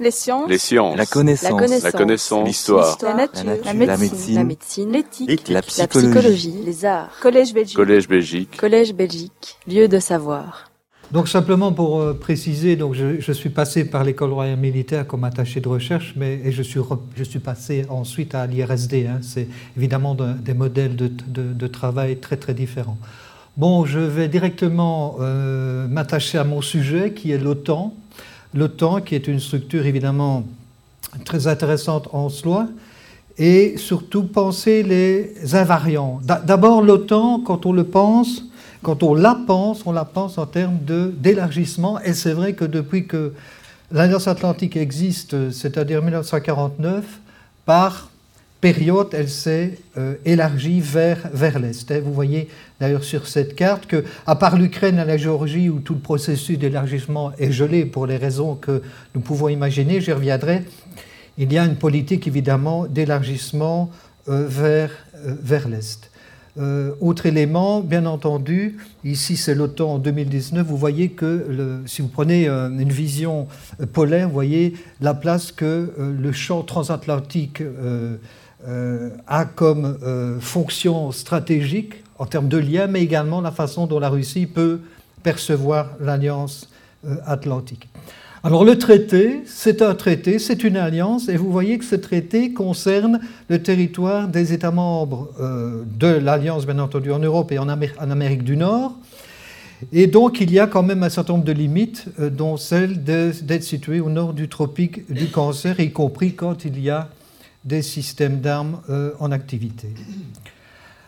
Les sciences. Les sciences. La connaissance. La connaissance. La. L'histoire. La nature. La nature. La La médecine. La. L'éthique. La La psychologie. psychologie. Les arts. Collège Belgique. Collège Belgique. Collège Belgique. Lieu de savoir. Donc simplement pour euh, préciser, donc je, je suis passé par l'école royale militaire comme attaché de recherche, mais et je suis re- je suis passé ensuite à l'IRSD. hein. C'est évidemment de- des modèles de, de- de travail très très différents. Bon, je vais directement euh, m'attacher à mon sujet qui est l'OTAN. L'OTAN qui est une structure évidemment très intéressante en soi et surtout penser les invariants. D'a- D'abord l'OTAN, quand on le pense, quand on la pense, on la pense en termes d'élargissement. Et c'est vrai que depuis que l'Alliance Atlantique existe, c'est-à-dire 1949, par période, elle s'est euh, élargie vers, vers l'Est. Et Vous voyez d'ailleurs sur cette carte que, à part l'Ukraine et la Géorgie, où tout le processus d'élargissement est gelé pour les raisons que nous pouvons imaginer, j'y reviendrai, il y a une politique évidemment d'élargissement euh, vers, euh, vers l'Est. Autre élément, bien entendu, ici c'est l'OTAN en 2019, vous voyez que si vous prenez une vision polaire, vous voyez la place que le champ transatlantique a comme euh, fonction stratégique en termes de lien, mais également la façon dont la Russie peut percevoir l'alliance euh, atlantique. Alors le traité, c'est un traité, c'est une alliance, et vous voyez que ce traité concerne le territoire des États membres euh, de l'alliance, bien entendu, en Europe et en, Amé- en Amérique du Nord. Et donc il y a quand même un certain nombre de limites, euh, dont celle d'être situé au nord du tropique du cancer, y compris quand il y a des systèmes d'armes euh, en activité.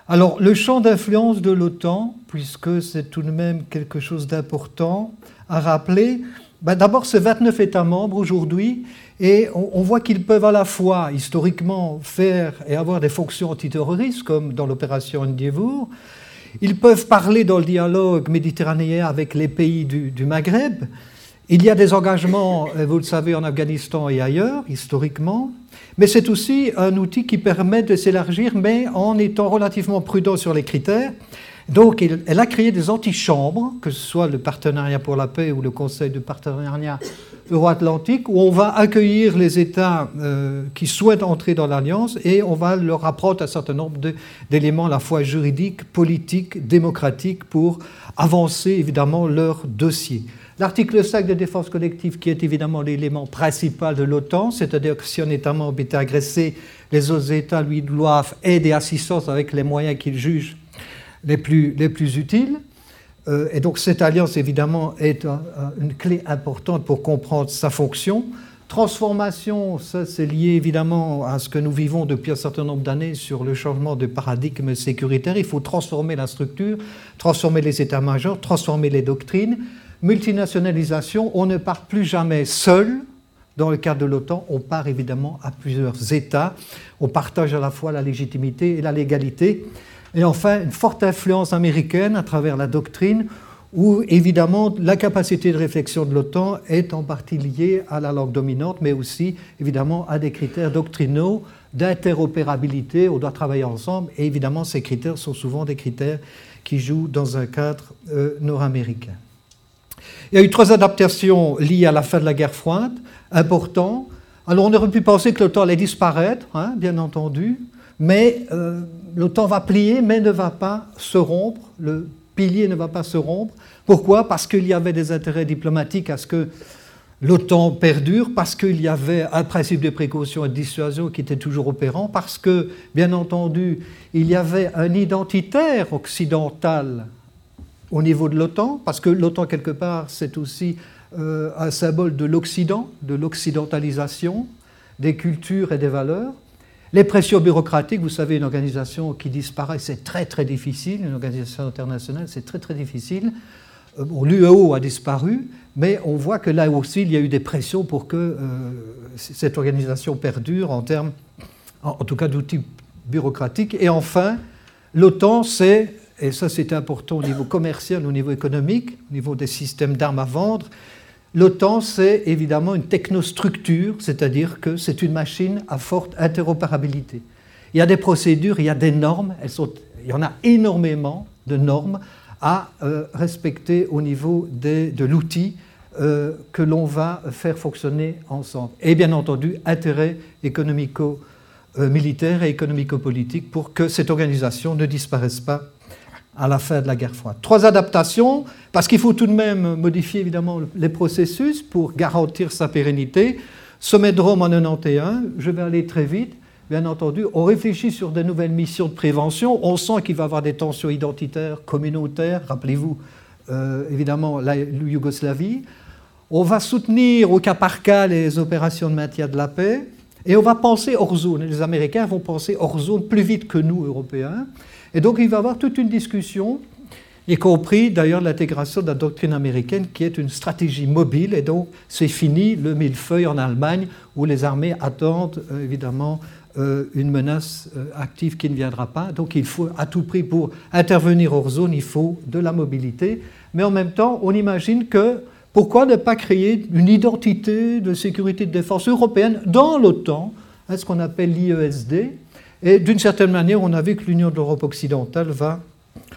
Alors, le champ d'influence de l'OTAN, puisque c'est tout de même quelque chose d'important à rappeler, ben d'abord, c'est 29 États membres aujourd'hui, et on, voit qu'ils peuvent à la fois, historiquement, faire et avoir des fonctions antiterroristes, comme dans l'opération Endeavour. Ils peuvent parler dans le dialogue méditerranéen avec les pays du Maghreb. Il y a des engagements, euh, vous le savez, en Afghanistan et ailleurs, historiquement. Mais c'est aussi un outil qui permet de s'élargir, mais en étant relativement prudent sur les critères. Donc, elle a créé des antichambres, que ce soit le partenariat pour la paix ou le Conseil de partenariat euro-atlantique, où on va accueillir les États euh, qui souhaitent entrer dans l'alliance et on va leur apprendre un certain nombre d'éléments à la fois juridiques, politiques, démocratiques pour avancer évidemment leur dossier. L'article 5 de défense collective, qui est évidemment l'élément principal de l'OTAN, c'est-à-dire que si un État membre est agressé, les autres États lui doivent aide et assistance avec les moyens qu'ils jugent les plus, les plus utiles. Euh, et donc cette alliance, évidemment, est un- un- une clé importante pour comprendre sa fonction. Transformation, ça c'est lié évidemment à ce que nous vivons depuis un certain nombre d'années sur le changement de paradigme sécuritaire. Il faut transformer la structure, transformer les états-majors, transformer les doctrines. Multinationalisation, on ne part plus jamais seul. Dans le cadre de l'OTAN, on part évidemment à plusieurs États. On partage à la fois la légitimité et la légalité. Et enfin, une forte influence américaine à travers la doctrine, où évidemment la capacité de réflexion de l'OTAN est en partie liée à la langue dominante, mais aussi évidemment à des critères doctrinaux d'interopérabilité. On doit travailler ensemble, et évidemment ces critères sont souvent des critères qui jouent dans un cadre euh, nord-américain. Il y a eu trois adaptations liées à la fin de la guerre froide, importantes. Alors on aurait pu penser que l'OTAN allait disparaître, hein, bien entendu, mais euh, l'OTAN va plier, mais ne va pas se rompre. Le pilier ne va pas se rompre. Pourquoi? Parce qu'il y avait des intérêts diplomatiques à ce que l'OTAN perdure, parce qu'il y avait un principe de précaution et de dissuasion qui était toujours opérant, parce que, bien entendu, il y avait un identitaire occidental au niveau de l'OTAN, parce que l'OTAN, quelque part, c'est aussi euh, un symbole de l'Occident, de l'occidentalisation, des cultures et des valeurs. Les pressions bureaucratiques, vous savez, une organisation qui disparaît, c'est très très difficile, une organisation internationale, c'est très très difficile. Euh, L'UEO a disparu, mais on voit que là aussi, il y a eu des pressions pour que euh, cette organisation perdure en termes, en tout cas, d'outils bureaucratiques. Et enfin, l'OTAN, c'est, et ça c'est important au niveau commercial, au niveau économique, au niveau des systèmes d'armes à vendre, l'OTAN, c'est évidemment une technostructure, c'est-à-dire que c'est une machine à forte interopérabilité. Il y a des procédures, il y a des normes, il y en a énormément de normes à euh, respecter au niveau de l'outil euh, que l'on va faire fonctionner ensemble. Et bien entendu, intérêt économico-militaire et économico-politique pour que cette organisation ne disparaisse pas à la fin de la guerre froide. Trois adaptations, parce qu'il faut tout de même modifier évidemment les processus pour garantir sa pérennité. Sommet de Rome en 91, je vais aller très vite. Bien entendu, on réfléchit sur de nouvelles missions de prévention. On sent qu'il va y avoir des tensions identitaires, communautaires. Rappelez-vous, euh, évidemment, la Yougoslavie. On va soutenir au cas par cas les opérations de maintien de la paix. Et on va penser hors zone. Les Américains vont penser hors zone plus vite que nous, Européens. Et donc il va y avoir toute une discussion, y compris d'ailleurs l'intégration de la doctrine américaine qui est une stratégie mobile. Et donc c'est fini le millefeuille en Allemagne où les armées attendent euh, évidemment euh, une menace euh, active qui ne viendra pas. Donc il faut à tout prix pour intervenir hors zone, il faut de la mobilité. Mais en même temps, on imagine que pourquoi ne pas créer une identité de sécurité de défense européenne dans l'OTAN, hein, ce qu'on appelle l'IESD, et d'une certaine manière, on a vu que l'Union de l'Europe occidentale va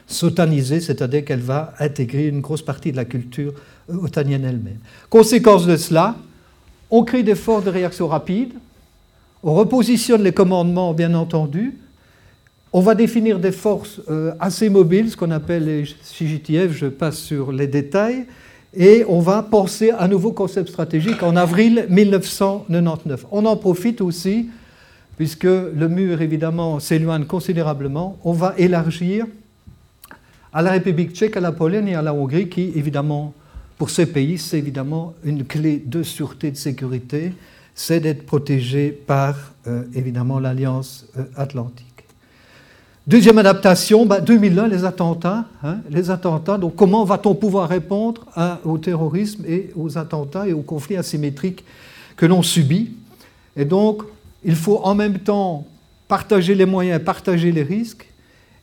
s'otaniser, c'est-à-dire qu'elle va intégrer une grosse partie de la culture euh, otanienne elle-même. Conséquence de cela, on crée des forces de réaction rapide, on repositionne les commandements, bien entendu, on va définir des forces euh, assez mobiles, ce qu'on appelle les CGTF, je passe sur les détails, et on va penser un nouveau concept stratégique en avril 1999. On en profite aussi puisque le mur, évidemment, s'éloigne considérablement, on va élargir à la République tchèque, à la Pologne et à la Hongrie, qui, évidemment, pour ces pays, c'est évidemment une clé de sûreté, de sécurité, c'est d'être protégé par, euh, évidemment, l'Alliance euh, atlantique. Deuxième adaptation, 2001, bah, les attentats. Hein, les attentats. Donc, comment va-t-on pouvoir répondre au terrorisme et aux attentats et aux conflits asymétriques que l'on subit? Et donc, il faut en même temps partager les moyens, partager les risques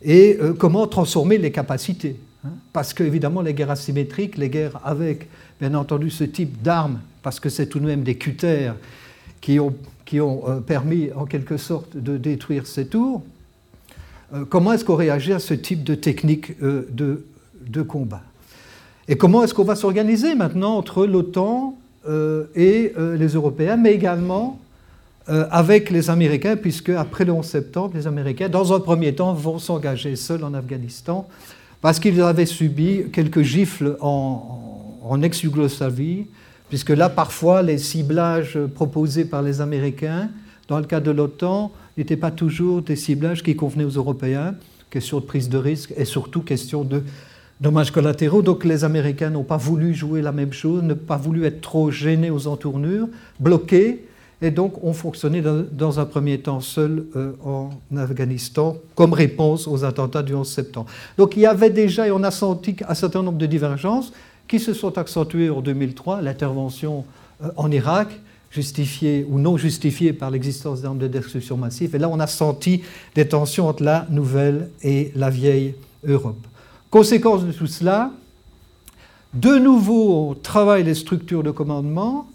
et euh, comment transformer les capacités. Hein. parce qu'évidemment, les guerres asymétriques, les guerres avec, bien entendu, ce type d'armes, parce que c'est tout de même des cutères qui ont, euh, permis en quelque sorte de détruire ces tours, euh, comment est-ce qu'on réagit à ce type de technique de, combat? Et comment est-ce qu'on va s'organiser maintenant entre l'OTAN et les Européens, mais également euh, avec les Américains, puisque après le 11 septembre, les Américains, dans un premier temps, vont s'engager seuls en Afghanistan, parce qu'ils avaient subi quelques gifles en, en ex-Yougoslavie, puisque là, parfois, les ciblages proposés par les Américains, dans le cas de l'OTAN, n'étaient pas toujours des ciblages qui convenaient aux Européens, question de prise de risque et surtout question de dommages collatéraux. Donc les Américains n'ont pas voulu jouer la même chose, n'ont pas voulu être trop gênés aux entournures, bloqués, et donc ont fonctionné dans, un premier temps seuls euh, en Afghanistan comme réponse aux attentats du 11 septembre. Donc il y avait déjà, et on a senti un certain nombre de divergences qui se sont accentuées en 2003, l'intervention euh, en Irak, justifiée ou non justifiée par l'existence d'armes de destruction massive. Et là, on a senti des tensions entre la nouvelle et la vieille Europe. Conséquence de tout cela, de nouveau, on travaille les structures de commandement,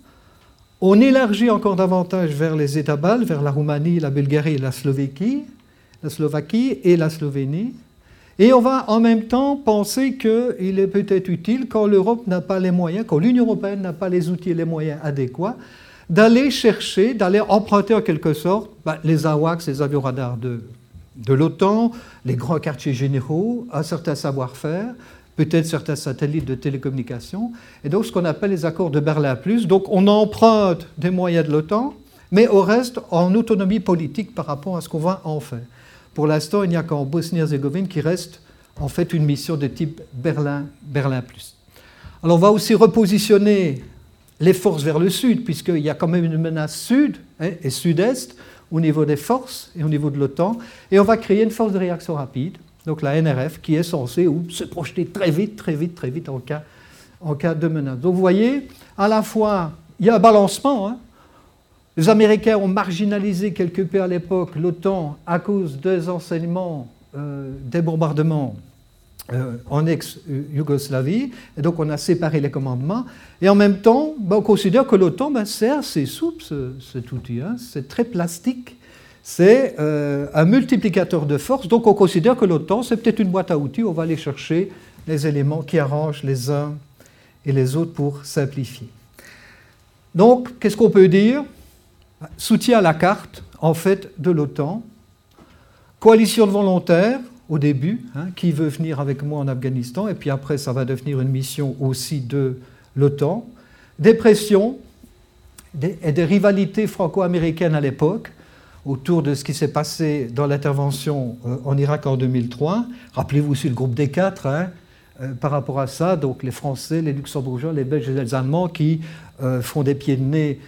on élargit encore davantage vers les États baltes, vers la Roumanie, la Bulgarie la Slovaquie, la Slovaquie et la Slovénie. Et on va en même temps penser qu'il est peut-être utile, quand l'Europe n'a pas les moyens, quand l'Union européenne n'a pas les outils et les moyens adéquats, d'aller chercher, d'aller emprunter en quelque sorte bah, les AWACS, les avions radars de l'OTAN, les grands quartiers généraux, un certain savoir-faire, peut-être certains satellites de télécommunication, et donc ce qu'on appelle les accords de Berlin Plus. Donc on emprunte des moyens de l'OTAN, mais on reste en autonomie politique par rapport à ce qu'on va en faire. Pour l'instant, il n'y a qu'en Bosnie-Herzégovine qui reste en fait une mission de type Berlin, Berlin Plus. Alors on va aussi repositionner les forces vers le sud, puisqu'il y a quand même une menace sud hein, et sud-est au niveau des forces et au niveau de l'OTAN, et on va créer une force de réaction rapide donc la NRF, qui est censée se projeter très vite, très vite, très vite en cas, en cas de menace. Donc vous voyez, à la fois, il y a un balancement. Hein. Les Américains ont marginalisé quelque peu à l'époque l'OTAN à cause des enseignements euh, des bombardements euh, en ex-Yougoslavie, et donc on a séparé les commandements. Et en même temps, ben, on considère que l'OTAN, ben, c'est assez souple, cet outil, hein. c'est très plastique c'est euh, un multiplicateur de force. Donc on considère que l'OTAN, c'est peut-être une boîte à outils, on va aller chercher les éléments qui arrangent les uns et les autres pour simplifier. Donc, qu'est-ce qu'on peut dire? Soutien à la carte, en fait, de l'OTAN. Coalition de volontaires, au début, hein, qui veut venir avec moi en Afghanistan, et puis après, ça va devenir une mission aussi de l'OTAN. Des pressions et des rivalités franco-américaines à l'époque, autour de ce qui s'est passé dans l'intervention euh, en Irak en 2003. Rappelez-vous aussi le groupe des quatre, hein, euh, par rapport à ça, donc les Français, les Luxembourgeois, les Belges et les Allemands qui euh, font des pieds de nez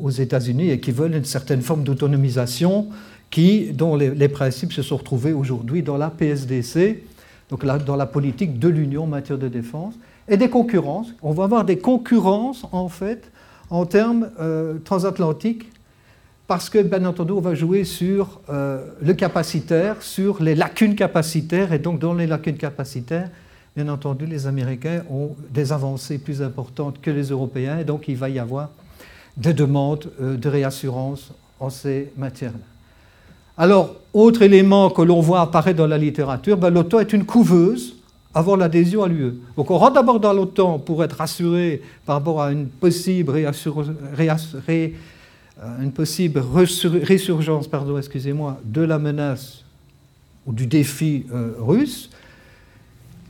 aux États-Unis et qui veulent une certaine forme d'autonomisation qui, dont les, principes se sont retrouvés aujourd'hui dans la PSDC, donc dans la politique de l'Union en matière de défense, et des concurrences. On va avoir des concurrences, en fait, en termes transatlantiques parce que, bien entendu, on va jouer sur euh, le capacitaire, sur les lacunes capacitaires, et donc dans les lacunes capacitaires, bien entendu, les Américains ont des avancées plus importantes que les Européens, et donc il va y avoir des demandes euh, de réassurance en ces matières-là. Alors, autre élément que l'on voit apparaître dans la littérature, ben, l'OTAN est une couveuse avant l'adhésion à l'UE. Donc on rentre d'abord dans l'OTAN pour être rassuré par rapport à une possible réassurance, une possible résurgence pardon, excusez-moi, de la menace ou du défi euh, russe.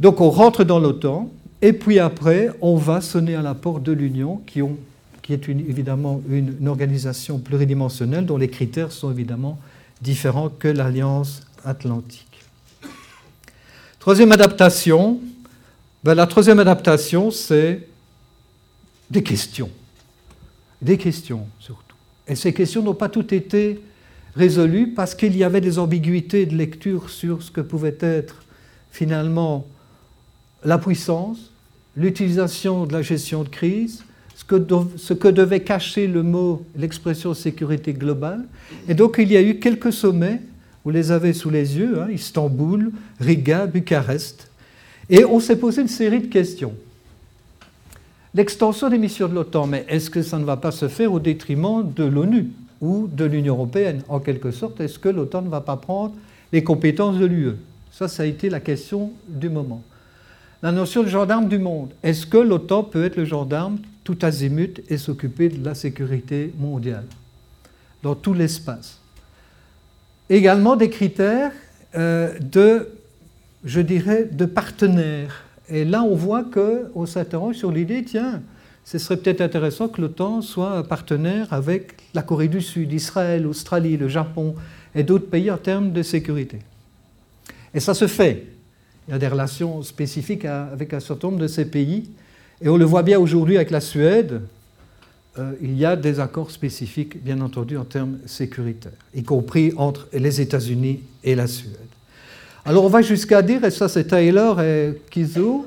Donc on rentre dans l'OTAN, et puis après, on va sonner à la porte de l'Union, qui, est évidemment une, une, organisation pluridimensionnelle dont les critères sont évidemment différents que l'Alliance atlantique. Troisième adaptation, ben, la troisième adaptation, c'est des questions. Des questions surtout. Et ces questions n'ont pas toutes été résolues parce qu'il y avait des ambiguïtés de lecture sur ce que pouvait être finalement la puissance, l'utilisation de la gestion de crise, ce que, devait cacher le mot, l'expression sécurité globale. Et donc il y a eu quelques sommets, vous les avez sous les yeux, hein, Istanbul, Riga, Bucarest, et on s'est posé une série de questions l'extension des missions de l'OTAN, mais est-ce que ça ne va pas se faire au détriment de l'ONU ou de l'Union européenne? En quelque sorte, est-ce que l'OTAN ne va pas prendre les compétences de l'UE Ça, ça a été la question du moment. La notion de gendarme du monde. Est-ce que l'OTAN peut être le gendarme tout azimut et s'occuper de la sécurité mondiale dans tout l'espace? Également des critères euh, de, je dirais, de partenaires et là, on voit qu'on s'interroge sur l'idée, tiens, ce serait peut-être intéressant que l'OTAN soit partenaire avec la Corée du Sud, Israël, l'Australie, le Japon et d'autres pays en termes de sécurité. Et ça se fait. Il y a des relations spécifiques avec un certain nombre de ces pays. Et on le voit bien aujourd'hui avec la Suède. Euh, il y a des accords spécifiques, bien entendu, en termes sécuritaires, y compris entre les États-Unis et la Suède. Alors on va jusqu'à dire, et ça c'est Taylor et Kizo,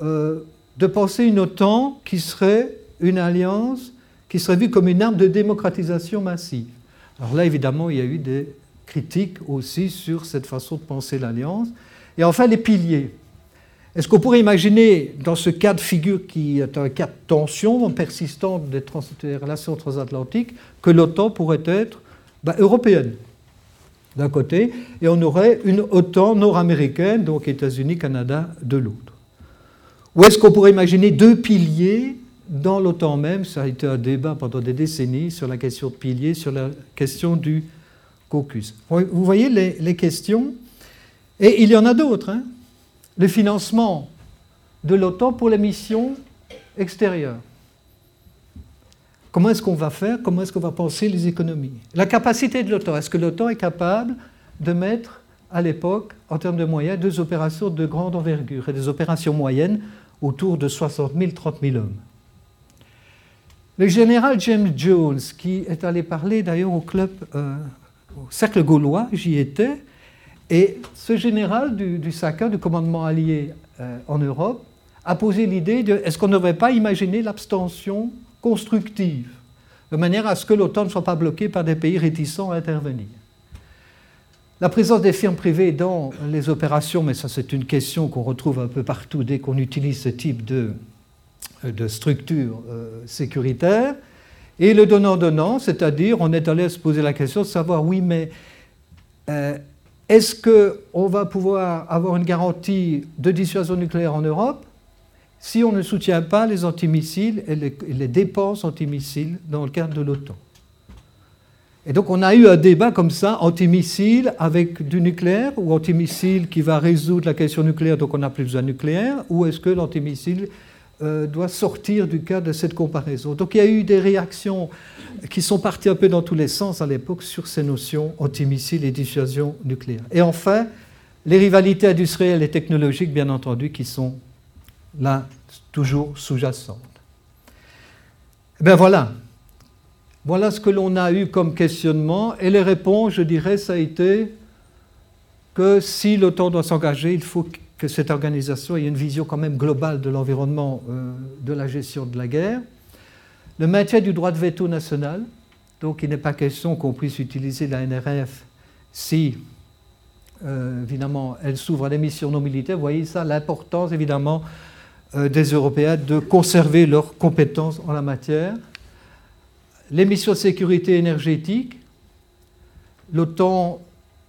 euh, de penser une OTAN qui serait une alliance qui serait vue comme une arme de démocratisation massive. Alors là, évidemment, il y a eu des critiques aussi sur cette façon de penser l'alliance. Et enfin, les piliers. Est-ce qu'on pourrait imaginer, dans ce cas de figure qui est un cas de tension persistante des, relations transatlantiques, que l'OTAN pourrait être ben, européenne? D'un côté, et on aurait une OTAN nord-américaine, donc États-Unis, Canada, de l'autre. Ou est-ce qu'on pourrait imaginer deux piliers dans l'OTAN même? Ça a été un débat pendant des décennies sur la question de piliers, sur la question du caucus. Vous voyez les, questions? Et il y en a d'autres. Hein. le financement de l'OTAN pour les missions extérieures. Comment est-ce qu'on va faire? Comment est-ce qu'on va penser les économies? La capacité de l'OTAN. Est-ce que l'OTAN est capable de mettre, à l'époque, en termes de moyens, deux opérations de grande envergure et des opérations moyennes autour de 60 000, 30 000 hommes? Le général James Jones, qui est allé parler d'ailleurs au club, euh, au cercle gaulois, j'y étais, et ce général du, SACA, du commandement allié euh, en Europe, a posé l'idée de est-ce qu'on ne devrait pas imaginer l'abstention constructive, de manière à ce que l'OTAN ne soit pas bloqué par des pays réticents à intervenir. La présence des firmes privées dans les opérations, mais ça c'est une question qu'on retrouve un peu partout dès qu'on utilise ce type de, de structure euh, sécuritaire, et le donnant-donnant, c'est-à-dire on est allé se poser la question de savoir, oui, mais euh, est-ce qu'on va pouvoir avoir une garantie de dissuasion nucléaire en Europe si on ne soutient pas les antimissiles et les, dépenses antimissiles dans le cadre de l'OTAN. Et donc on a eu un débat comme ça, antimissile avec du nucléaire, ou antimissile qui va résoudre la question nucléaire, donc on n'a plus besoin de nucléaire, ou est-ce que l'antimissile euh, doit sortir du cadre de cette comparaison? Donc il y a eu des réactions qui sont parties un peu dans tous les sens à l'époque sur ces notions antimissiles et dissuasion nucléaire. Et enfin, les rivalités industrielles et technologiques, bien entendu, qui sont là toujours sous-jacentes. Eh bien voilà, voilà ce que l'on a eu comme questionnement. Et les réponses, je dirais, ça a été que si l'OTAN doit s'engager, il faut que cette organisation ait une vision quand même globale de l'environnement, euh, de la gestion de la guerre. Le maintien du droit de veto national. Donc il n'est pas question qu'on puisse utiliser la NRF si, euh, évidemment, elle s'ouvre à des missions non militaires. Vous voyez ça, l'importance, évidemment, des Européens de conserver leurs compétences en la matière les missions de sécurité énergétique. L'OTAN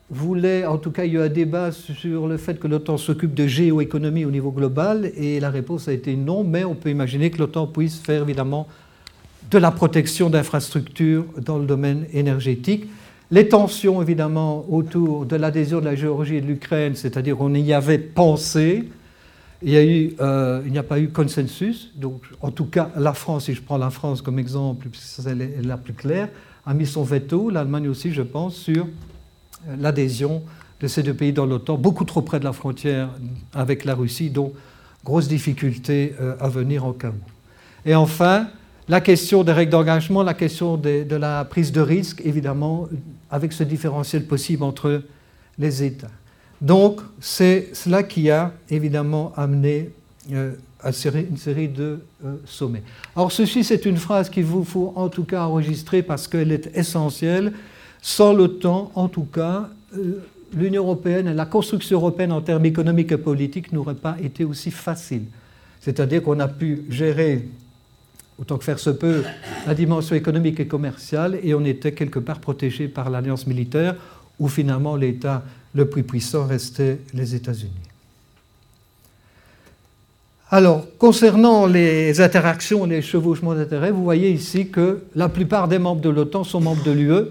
voulait, en tout cas, il y a eu un débat sur le fait que l'OTAN s'occupe de géoéconomie au niveau global, et la réponse a été non, mais on peut imaginer que l'OTAN puisse faire évidemment de la protection d'infrastructures dans le domaine énergétique. Les tensions, évidemment, autour de l'adhésion de la Géorgie et de l'Ukraine, c'est-à-dire on y avait pensé, il euh, n'y a, pas eu consensus. Donc, en tout cas, la France, si je prends la France comme exemple, puisque c'est la plus claire, a mis son veto, l'Allemagne aussi, je pense, sur euh, l'adhésion de ces deux pays dans l'OTAN, beaucoup trop près de la frontière avec la Russie, donc grosse difficulté euh, à venir en cas. Et enfin, la question des règles d'engagement, la question de la prise de risque, évidemment, avec ce différentiel possible entre les États. Donc, c'est cela qui a évidemment amené euh, à une série de euh, sommets. Alors, ceci, c'est une phrase qu'il vous faut en tout cas enregistrer parce qu'elle est essentielle. Sans l'OTAN, en tout cas, euh, l'Union européenne et la construction européenne en termes économiques et politiques n'aurait pas été aussi facile. C'est-à-dire qu'on a pu gérer, autant que faire se peut, la dimension économique et commerciale et on était quelque part protégé par l'alliance militaire où finalement l'État le plus puissant restait les États-Unis. Alors, concernant les interactions, les chevauchements d'intérêts, vous voyez ici que la plupart des membres de l'OTAN sont membres de l'UE.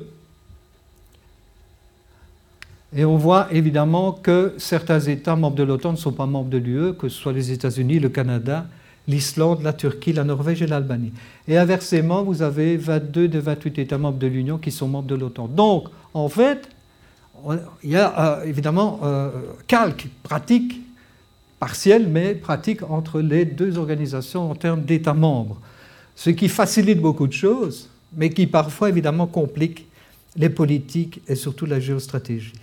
Et on voit évidemment que certains États membres de l'OTAN ne sont pas membres de l'UE, que ce soit les États-Unis, le Canada, l'Islande, la Turquie, la Norvège et l'Albanie. Et inversement, vous avez 22 des 28 États membres de l'Union qui sont membres de l'OTAN. Donc, en fait, il y a euh, évidemment euh, calque, pratique, partiel, mais pratique entre les deux organisations en termes d'États membres. Ce qui facilite beaucoup de choses, mais qui parfois évidemment complique les politiques et surtout la géostratégie.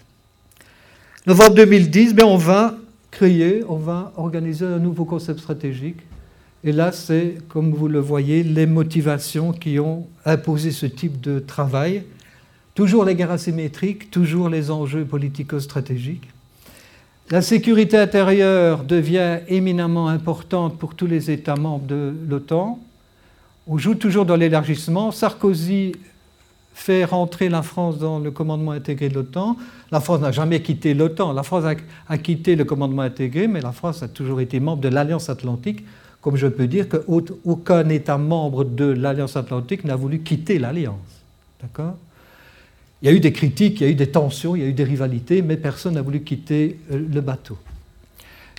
Novembre 2010, ben, on va créer, on va organiser un nouveau concept stratégique. Et là, c'est, comme vous le voyez, les motivations qui ont imposé ce type de travail Toujours les guerres asymétriques, toujours les enjeux politico-stratégiques. La sécurité intérieure devient éminemment importante pour tous les États membres de l'OTAN. On joue toujours dans l'élargissement. Sarkozy fait rentrer la France dans le commandement intégré de l'OTAN. La France n'a jamais quitté l'OTAN. La France a, quitté le commandement intégré, mais la France a toujours été membre de l'Alliance Atlantique, comme je peux dire qu'aucun État membre de l'Alliance Atlantique n'a voulu quitter l'Alliance. D'accord? Il y a eu des critiques, il y a eu des tensions, il y a eu des rivalités, mais personne n'a voulu quitter euh, le bateau.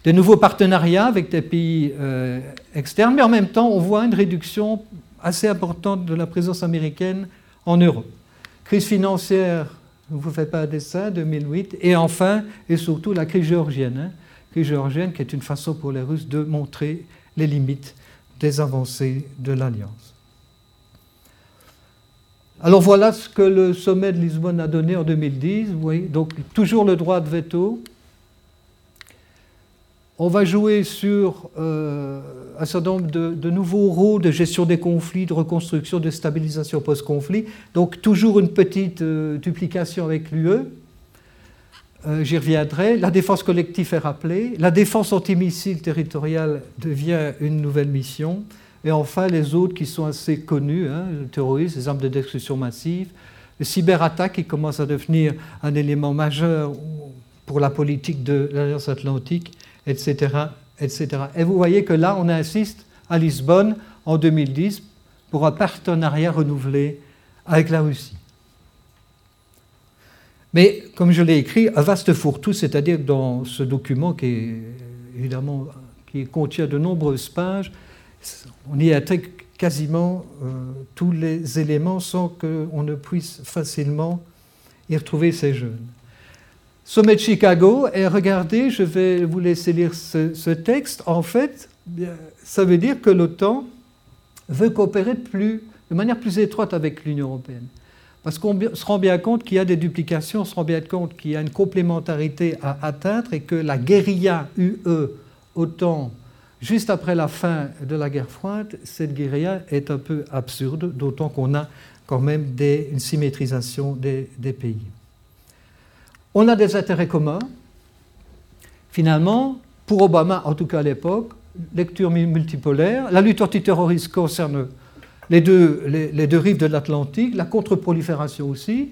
De nouveaux partenariats avec des pays euh, externes, mais en même temps, on voit une réduction assez importante de la présence américaine en Europe. Crise financière, ne vous faites pas un dessin, 2008, et enfin, et surtout, la crise géorgienne. Hein, crise géorgienne qui est une façon pour les Russes de montrer les limites des avancées de l'Alliance. Alors voilà ce que le sommet de Lisbonne a donné en 2010. Vous voyez, donc toujours le droit de veto. On va jouer sur euh, un certain nombre de, nouveaux rôles de gestion des conflits, de reconstruction, de stabilisation post-conflit. Donc toujours une petite euh, duplication avec l'UE. Euh, j'y reviendrai. La défense collective est rappelée. La défense antimissile territoriale devient une nouvelle mission. Et enfin, les autres qui sont assez connus, hein, le terrorisme, les armes de destruction massive, les cyberattaques qui commencent à devenir un élément majeur pour la politique de l'Alliance atlantique, etc., etc. Et vous voyez que là, on insiste à Lisbonne en 2010 pour un partenariat renouvelé avec la Russie. Mais, comme je l'ai écrit, un vaste fourre-tout, c'est-à-dire dans ce document qui évidemment qui contient de nombreuses pages, on y intègre quasiment euh, tous les éléments sans qu'on ne puisse facilement y retrouver ces jeunes. Sommet de Chicago, et regardez, je vais vous laisser lire ce, texte. En fait, ça veut dire que l'OTAN veut coopérer de, de manière plus étroite avec l'Union européenne. Parce qu'on se rend bien compte qu'il y a des duplications, on se rend bien compte qu'il y a une complémentarité à atteindre et que la guérilla UE, OTAN, juste après la fin de la guerre froide, cette guérilla est un peu absurde, d'autant qu'on a quand même une symétrisation des, pays. On a des intérêts communs. Finalement, pour Obama, en tout cas à l'époque, lecture multipolaire, la lutte antiterroriste concerne les deux, les deux rives de l'Atlantique, la contre-prolifération aussi,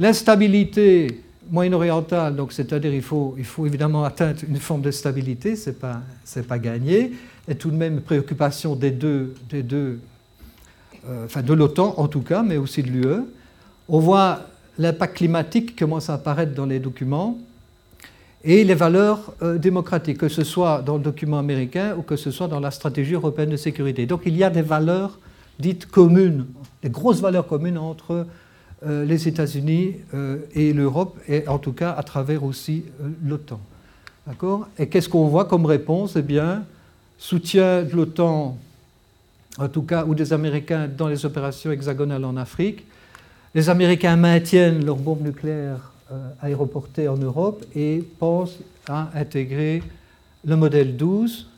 l'instabilité moyen-orientale, donc c'est-à-dire il faut, évidemment atteindre une forme de stabilité, ce n'est pas, pas gagné, et tout de même préoccupation des deux, des deux euh, enfin de l'OTAN en tout cas, mais aussi de l'UE. On voit l'impact climatique qui commence à apparaître dans les documents et les valeurs euh, démocratiques, que ce soit dans le document américain ou que ce soit dans la stratégie européenne de sécurité. Donc il y a des valeurs dites communes, des grosses valeurs communes entre euh, les États-Unis et l'Europe, et en tout cas à travers aussi l'OTAN. D'accord? Et qu'est-ce qu'on voit comme réponse? Eh bien, soutien de l'OTAN en tout cas, ou des Américains dans les opérations hexagonales en Afrique. Les Américains maintiennent leurs bombes nucléaires euh, aéroportées en Europe et pensent à intégrer le modèle 12,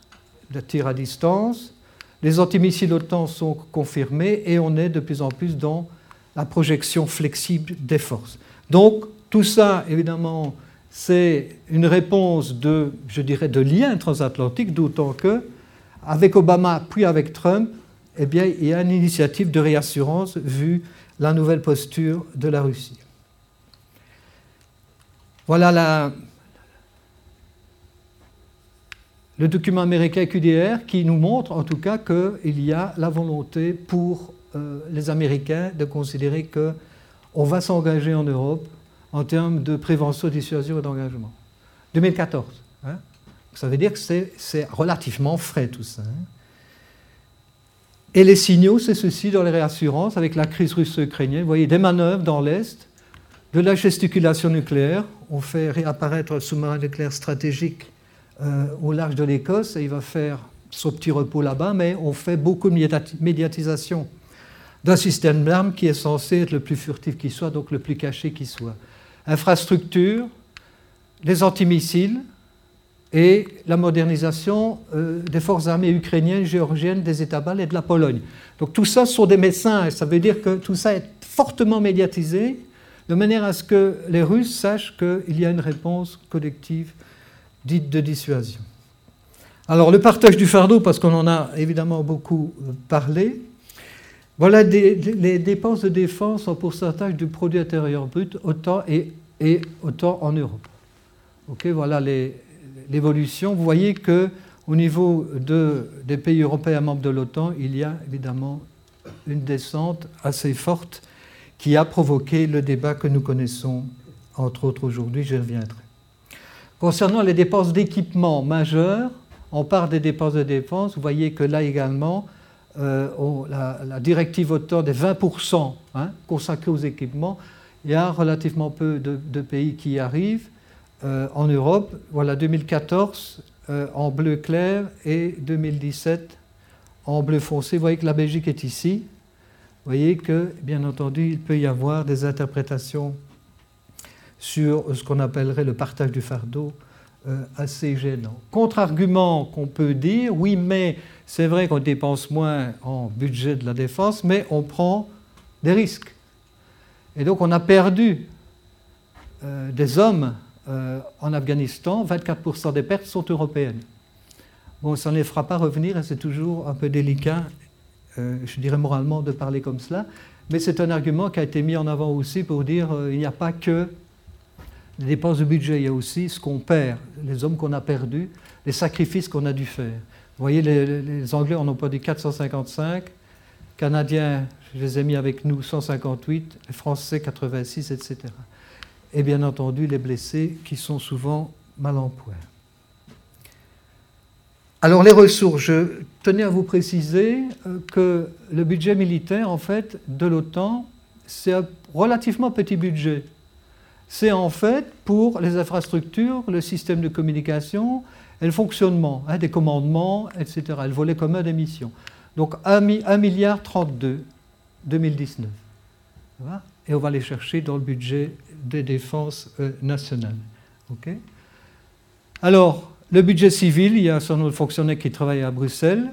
le tir à distance. Les antimissiles OTAN sont confirmés et on est de plus en plus dans la projection flexible des forces. Donc, tout ça, évidemment, c'est une réponse de, je dirais, de lien transatlantique, d'autant que, avec Obama puis avec Trump, eh bien, il y a une initiative de réassurance vu la nouvelle posture de la Russie. Voilà le document américain QDR qui nous montre en tout cas qu'il y a la volonté pour euh, les Américains de considérer qu'on va s'engager en Europe en termes de prévention, dissuasion et d'engagement. 2014. Hein. ça veut dire que c'est relativement frais tout ça. Hein. Et les signaux, c'est ceci dans les réassurances avec la crise russo-ukrainienne. Vous voyez des manœuvres dans l'Est, de la gesticulation nucléaire. On fait réapparaître un sous-marin nucléaire stratégique euh, au large de l'Écosse et il va faire son petit repos là-bas, mais on fait beaucoup de médiatisation d'un système d'armes qui est censé être le plus furtif qui soit, donc le plus caché qui soit. Infrastructure, les antimissiles, et la modernisation euh, des forces armées ukrainiennes, géorgiennes, des États baltes et de la Pologne. Donc tout ça sont des messages, ça veut dire que tout ça est fortement médiatisé, de manière à ce que les Russes sachent qu'il y a une réponse collective dite de dissuasion. Alors le partage du fardeau, parce qu'on en a évidemment beaucoup euh, parlé, voilà les dépenses de défense en pourcentage du produit intérieur brut, autant et, autant en Europe. Ok, voilà l'évolution, vous voyez que au niveau des pays européens membres de l'OTAN, il y a évidemment une descente assez forte qui a provoqué le débat que nous connaissons, entre autres aujourd'hui, j'y reviendrai. Concernant les dépenses d'équipement majeures, on part des dépenses de défense, vous voyez que là également, euh, la, directive OTAN des 20% hein, consacrés aux équipements, il y a relativement peu de pays qui y arrivent. Euh, en Europe. Voilà 2014 euh, en bleu clair et 2017 en bleu foncé. Vous voyez que la Belgique est ici. Vous voyez que, bien entendu, il peut y avoir des interprétations sur ce qu'on appellerait le partage du fardeau assez gênant. Contre-argument qu'on peut dire, oui, mais c'est vrai qu'on dépense moins en budget de la défense, mais on prend des risques. Et donc on a perdu des hommes euh, en Afghanistan, 24% des pertes sont européennes. Bon, ça ne les fera pas revenir et c'est toujours un peu délicat, euh, je dirais moralement, de parler comme cela. Mais c'est un argument qui a été mis en avant aussi pour dire euh, n'y a pas que les dépenses de budget, il y a aussi ce qu'on perd, les hommes qu'on a perdus, les sacrifices qu'on a dû faire. Vous voyez, les, Anglais en ont pas dit 455, Canadiens, je les ai mis avec nous, 158, les Français, 86, etc. Et bien entendu, les blessés qui sont souvent mal en. Alors les ressources, je tenais à vous préciser euh, que le budget militaire, en fait, de l'OTAN, c'est un relativement petit budget. C'est en fait pour les infrastructures, le système de communication et le fonctionnement hein, des commandements, etc. Le volet commun des missions. Donc 1 milliard 32 2019. Et on va les chercher dans le budget des défenses euh, nationales. Alors, le budget civil, il y a un certain nombre de fonctionnaires qui travaillent à Bruxelles.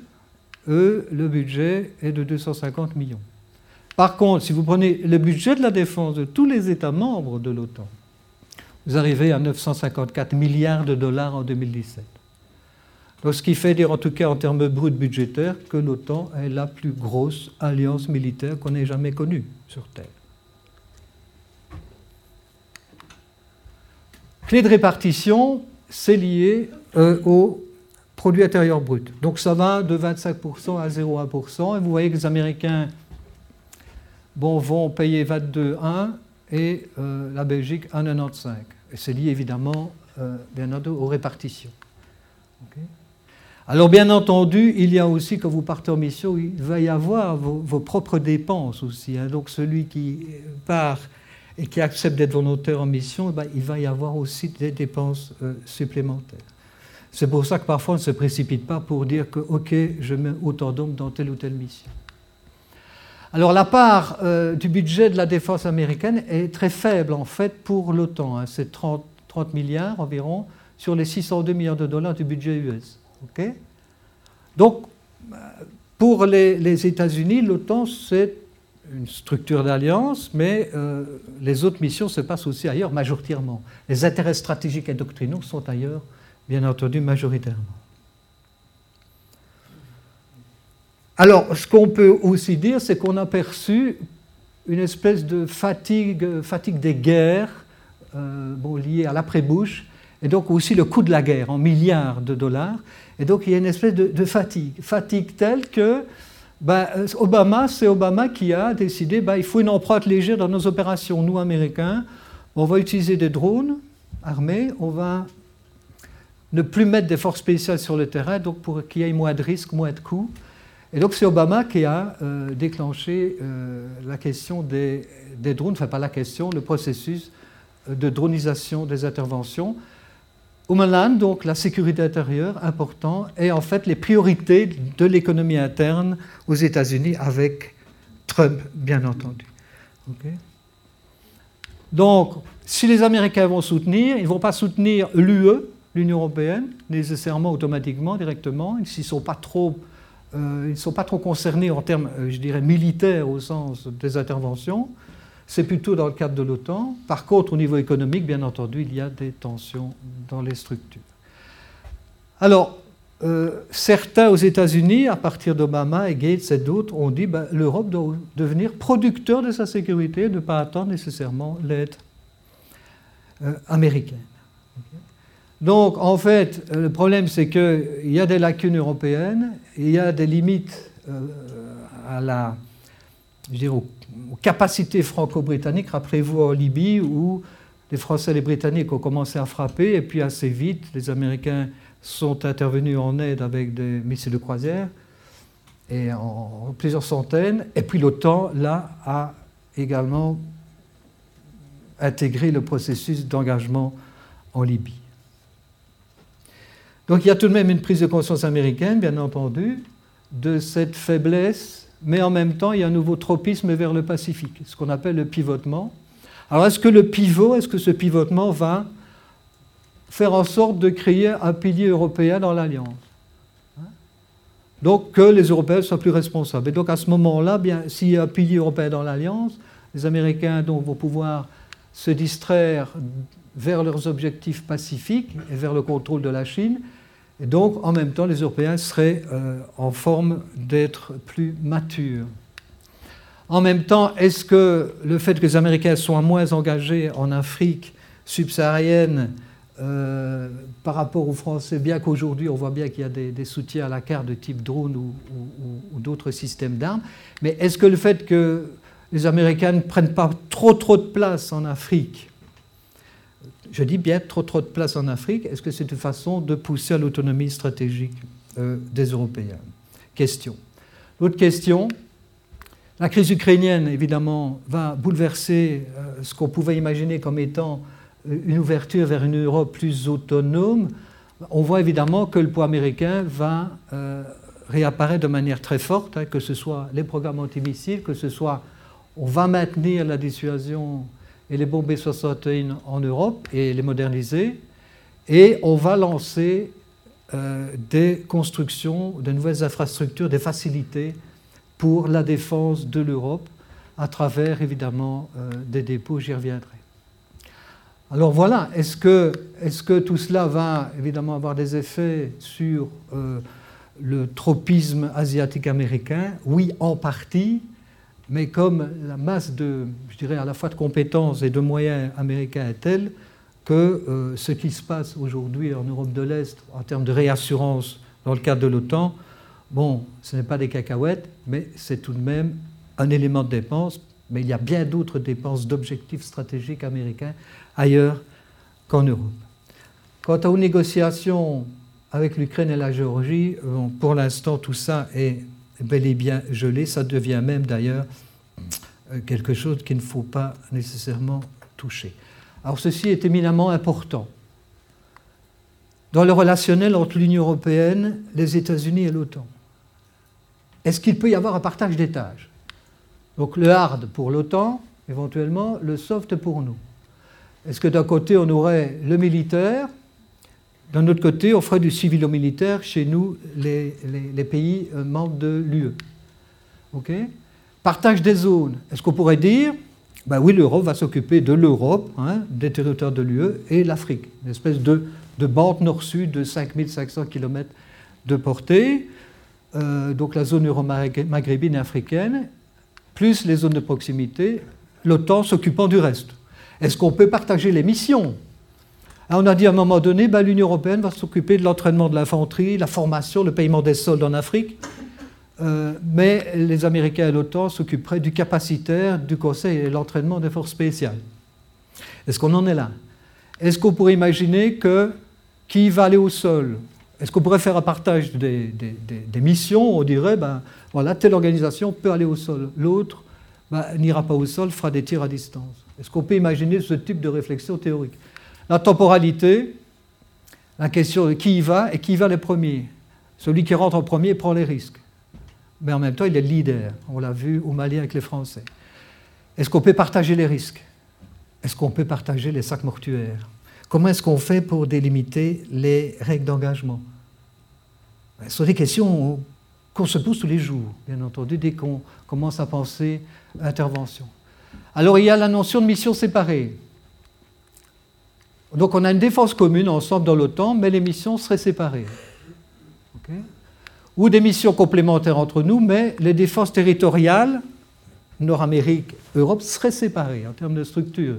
Eux, le budget est de 250 millions. Par contre, si vous prenez le budget de la défense de tous les États membres de l'OTAN, vous arrivez à 954 milliards de dollars en 2017. Donc, ce qui fait dire, en tout cas en termes bruts budgétaires, que l'OTAN est la plus grosse alliance militaire qu'on ait jamais connue sur Terre. Clé de répartition, c'est lié euh, au produit intérieur brut. Donc ça va de 25% à 0,1%. Et vous voyez que les Américains bon, vont payer 22,1 et euh, la Belgique 1,95. Et c'est lié évidemment euh, aux répartitions. Alors bien entendu, il y a aussi, quand vous partez en mission, il va y avoir vos, propres dépenses aussi. Hein. Donc celui qui part et qui accepte d'être volontaire en mission, eh ben, il va y avoir aussi des dépenses euh, supplémentaires. C'est pour ça que parfois on ne se précipite pas pour dire que, OK, je mets autant d'hommes dans telle ou telle mission. Alors la part euh, du budget de la défense américaine est très faible en fait pour l'OTAN. Hein. C'est 30, 30, milliards environ sur les 602 milliards de dollars du budget US. Donc pour les, les États-Unis, l'OTAN c'est une structure d'alliance, mais euh, les autres missions se passent aussi ailleurs majoritairement. Les intérêts stratégiques et doctrinaux sont ailleurs, bien entendu, majoritairement. Alors, ce qu'on peut aussi dire, c'est qu'on a perçu une espèce de fatigue, fatigue des guerres euh, bon, liée à l'après-Bush, et donc aussi le coût de la guerre en milliards de dollars. Et donc il y a une espèce de, de fatigue, fatigue telle que ben, euh, Obama, c'est Obama qui a décidé ben, il faut une empreinte légère dans nos opérations. Nous, Américains, on va utiliser des drones armés, on va ne plus mettre des forces spéciales sur le terrain, donc pour qu'il y ait moins de risques, moins de coûts. Et donc c'est Obama qui a euh, déclenché euh, la question des, drones, enfin pas la question, le processus de dronisation des interventions. Homeland, donc la sécurité intérieure, important, et en fait les priorités de l'économie interne aux États-Unis avec Trump, bien entendu. donc, si les Américains vont soutenir, ils ne vont pas soutenir l'UE, l'Union européenne, nécessairement automatiquement, directement. Ils ne sont, pas trop, euh, sont pas trop concernés en termes, euh, je dirais, militaires au sens des interventions c'est plutôt dans le cadre de l'OTAN. Par contre, au niveau économique, bien entendu, il y a des tensions dans les structures. Alors, euh, certains aux États-Unis, à partir d'Obama et Gates et d'autres, ont dit que ben, l'Europe doit devenir producteur de sa sécurité, ne pas attendre nécessairement l'aide américaine. Donc, en fait, euh, le problème, c'est qu'il y a des lacunes européennes, il y a des limites à la, je dirais, aux capacités franco-britanniques. Rappelez-vous en Libye où les Français et les Britanniques ont commencé à frapper et puis assez vite, les Américains sont intervenus en aide avec des missiles de croisière et en, plusieurs centaines. Et puis l'OTAN, là, a également intégré le processus d'engagement en Libye. Donc il y a tout de même une prise de conscience américaine, bien entendu, de cette faiblesse mais en même temps, il y a un nouveau tropisme vers le Pacifique, ce qu'on appelle le pivotement. Alors, est-ce que le pivot, est-ce que ce pivotement va faire en sorte de créer un pilier européen dans l'Alliance? Donc, que les Européens soient plus responsables. Et donc, à ce moment-là, bien, s'il y a un pilier européen dans l'Alliance, les Américains vont pouvoir se distraire vers leurs objectifs pacifiques et vers le contrôle de la Chine, et donc, en même temps, les Européens seraient euh, en forme d'être plus matures. En même temps, est-ce que le fait que les Américains soient moins engagés en Afrique, subsaharienne euh, par rapport aux Français, bien qu'aujourd'hui on voit bien qu'il y a des, soutiens à la carte de type drone ou, d'autres systèmes d'armes, mais est-ce que le fait que les Américains ne prennent pas trop trop de place en Afrique, je dis bien trop trop de place en Afrique, est-ce que c'est une façon de pousser à l'autonomie stratégique euh, des Européens? Question. L'autre question, la crise ukrainienne, évidemment, va bouleverser euh, ce qu'on pouvait imaginer comme étant une ouverture vers une Europe plus autonome, on voit évidemment que le poids américain va euh, réapparaître de manière très forte, hein, que ce soit les programmes antimissiles, que ce soit on va maintenir la dissuasion et les bombes B-61 en Europe et les moderniser, et on va lancer euh, des constructions, de nouvelles infrastructures, des facilités pour la défense de l'Europe à travers évidemment euh, des dépôts, j'y reviendrai. Alors voilà, est-ce que, est que, tout cela va évidemment avoir des effets sur euh, le tropisme asiatique américain? Oui, en partie, mais comme la masse de, je dirais, à la fois de compétences et de moyens américains est telle que euh, ce qui se passe aujourd'hui en Europe de l'Est en termes de réassurance dans le cadre de l'OTAN, bon, ce n'est pas des cacahuètes, mais c'est tout de même un élément de dépense, mais il y a bien d'autres dépenses d'objectifs stratégiques américains ailleurs qu'en Europe. Quant aux négociations avec l'Ukraine et la Géorgie, pour l'instant tout ça est bel et bien gelé, ça devient même d'ailleurs euh, quelque chose qu'il ne faut pas nécessairement toucher. Alors ceci est éminemment important. Dans le relationnel entre l'Union européenne, les États-Unis et l'OTAN, est-ce qu'il peut y avoir un partage des tâches Donc le hard pour l'OTAN, éventuellement, le soft pour nous. Est-ce que d'un côté, on aurait le militaire D'un autre côté, on ferait du civilo-militaire chez nous, les, pays euh, membres de l'UE. Partage des zones. Est-ce qu'on pourrait dire ben oui, l'Europe va s'occuper de l'Europe, hein, des territoires de l'UE, et l'Afrique, une espèce de, bande nord-sud de 5500 km de portée, euh, donc la zone euro-maghrébine et africaine, plus les zones de proximité, l'OTAN s'occupant du reste. Est-ce qu'on peut partager les missions? On a dit à un moment donné, ben, l'Union européenne va s'occuper de l'entraînement de l'infanterie, la formation, le paiement des soldes en Afrique, euh, mais les Américains et l'OTAN s'occuperaient du capacitaire, du conseil et l'entraînement des forces spéciales. Est-ce qu'on en est là? Est-ce qu'on pourrait imaginer que qui va aller au sol? Est-ce qu'on pourrait faire un partage des, missions? On dirait, ben, voilà, telle organisation peut aller au sol, l'autre ben, n'ira pas au sol, fera des tirs à distance. Est-ce qu'on peut imaginer ce type de réflexion théorique? La temporalité, la question de qui y va et qui y va les premiers. Celui qui rentre en premier prend les risques. Mais en même temps, il est le leader. On l'a vu au Mali avec les Français. Est-ce qu'on peut partager les risques? Est-ce qu'on peut partager les sacs mortuaires? Comment est-ce qu'on fait pour délimiter les règles d'engagement? Ce sont des questions qu'on se pose tous les jours, bien entendu, dès qu'on commence à penser intervention. Alors il y a la notion de mission séparée. Donc on a une défense commune ensemble dans l'OTAN, mais les missions seraient séparées. Ou des missions complémentaires entre nous, mais les défenses territoriales, Nord-Amérique, Europe, seraient séparées en termes de structure.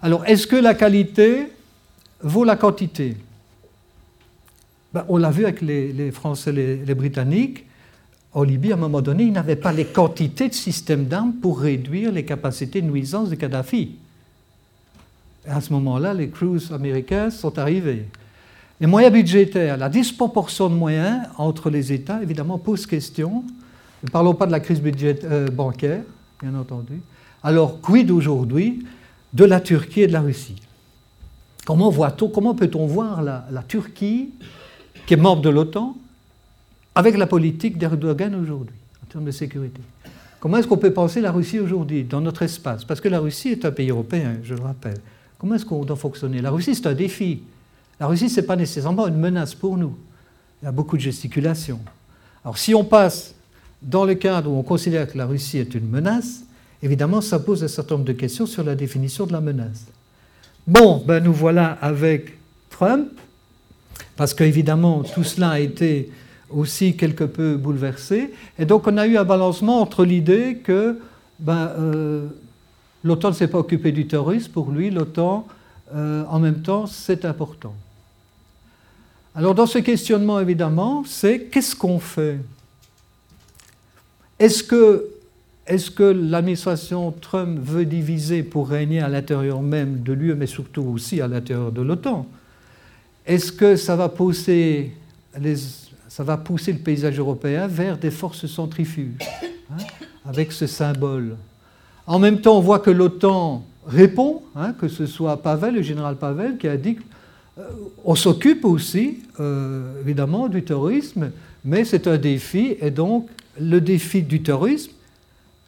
Alors est-ce que la qualité vaut la quantité? Ben, On l'a vu avec les, Français et les Britanniques en Libye, à un moment donné, ils n'avaient pas les quantités de systèmes d'armes pour réduire les capacités de nuisance de Kadhafi. À ce moment-là, les cruises américains sont arrivés. Les moyens budgétaires, la disproportion de moyens entre les États, évidemment, pose question. Ne parlons pas de la crise budgétaire, euh, bancaire, bien entendu. Alors, quid aujourd'hui de la Turquie et de la Russie? Comment, voit-on, comment peut-on voir la Turquie, qui est membre de l'OTAN, avec la politique d'Erdogan aujourd'hui, en termes de sécurité? Comment est-ce qu'on peut penser la Russie aujourd'hui, dans notre espace? Parce que la Russie est un pays européen, je le rappelle. Comment est-ce qu'on doit fonctionner? La Russie, c'est un défi. La Russie, ce n'est pas nécessairement une menace pour nous. Il y a beaucoup de gesticulations. Alors si on passe dans le cadre où on considère que la Russie est une menace, évidemment, ça pose un certain nombre de questions sur la définition de la menace. Bon, ben nous voilà avec Trump, parce qu'évidemment, tout cela a été aussi quelque peu bouleversé. Et donc on a eu un balancement entre l'idée que ben, euh, l'OTAN ne s'est pas occupé du terrorisme, pour lui l'OTAN euh, en même temps, c'est important. Alors dans ce questionnement, évidemment, c'est qu'est-ce qu'on fait? Est-ce que, est que l'administration Trump veut diviser pour régner à l'intérieur même de l'UE, mais surtout aussi à l'intérieur de l'OTAN? Est-ce que ça va, pousser les, ça va pousser le paysage européen vers des forces centrifuges, hein, avec ce symbole? En même temps, on voit que l'OTAN répond, hein, que ce soit Pavel, le général Pavel, qui a dit euh, on s'occupe aussi, euh, évidemment, du terrorisme, mais c'est un défi, et donc le défi du terrorisme,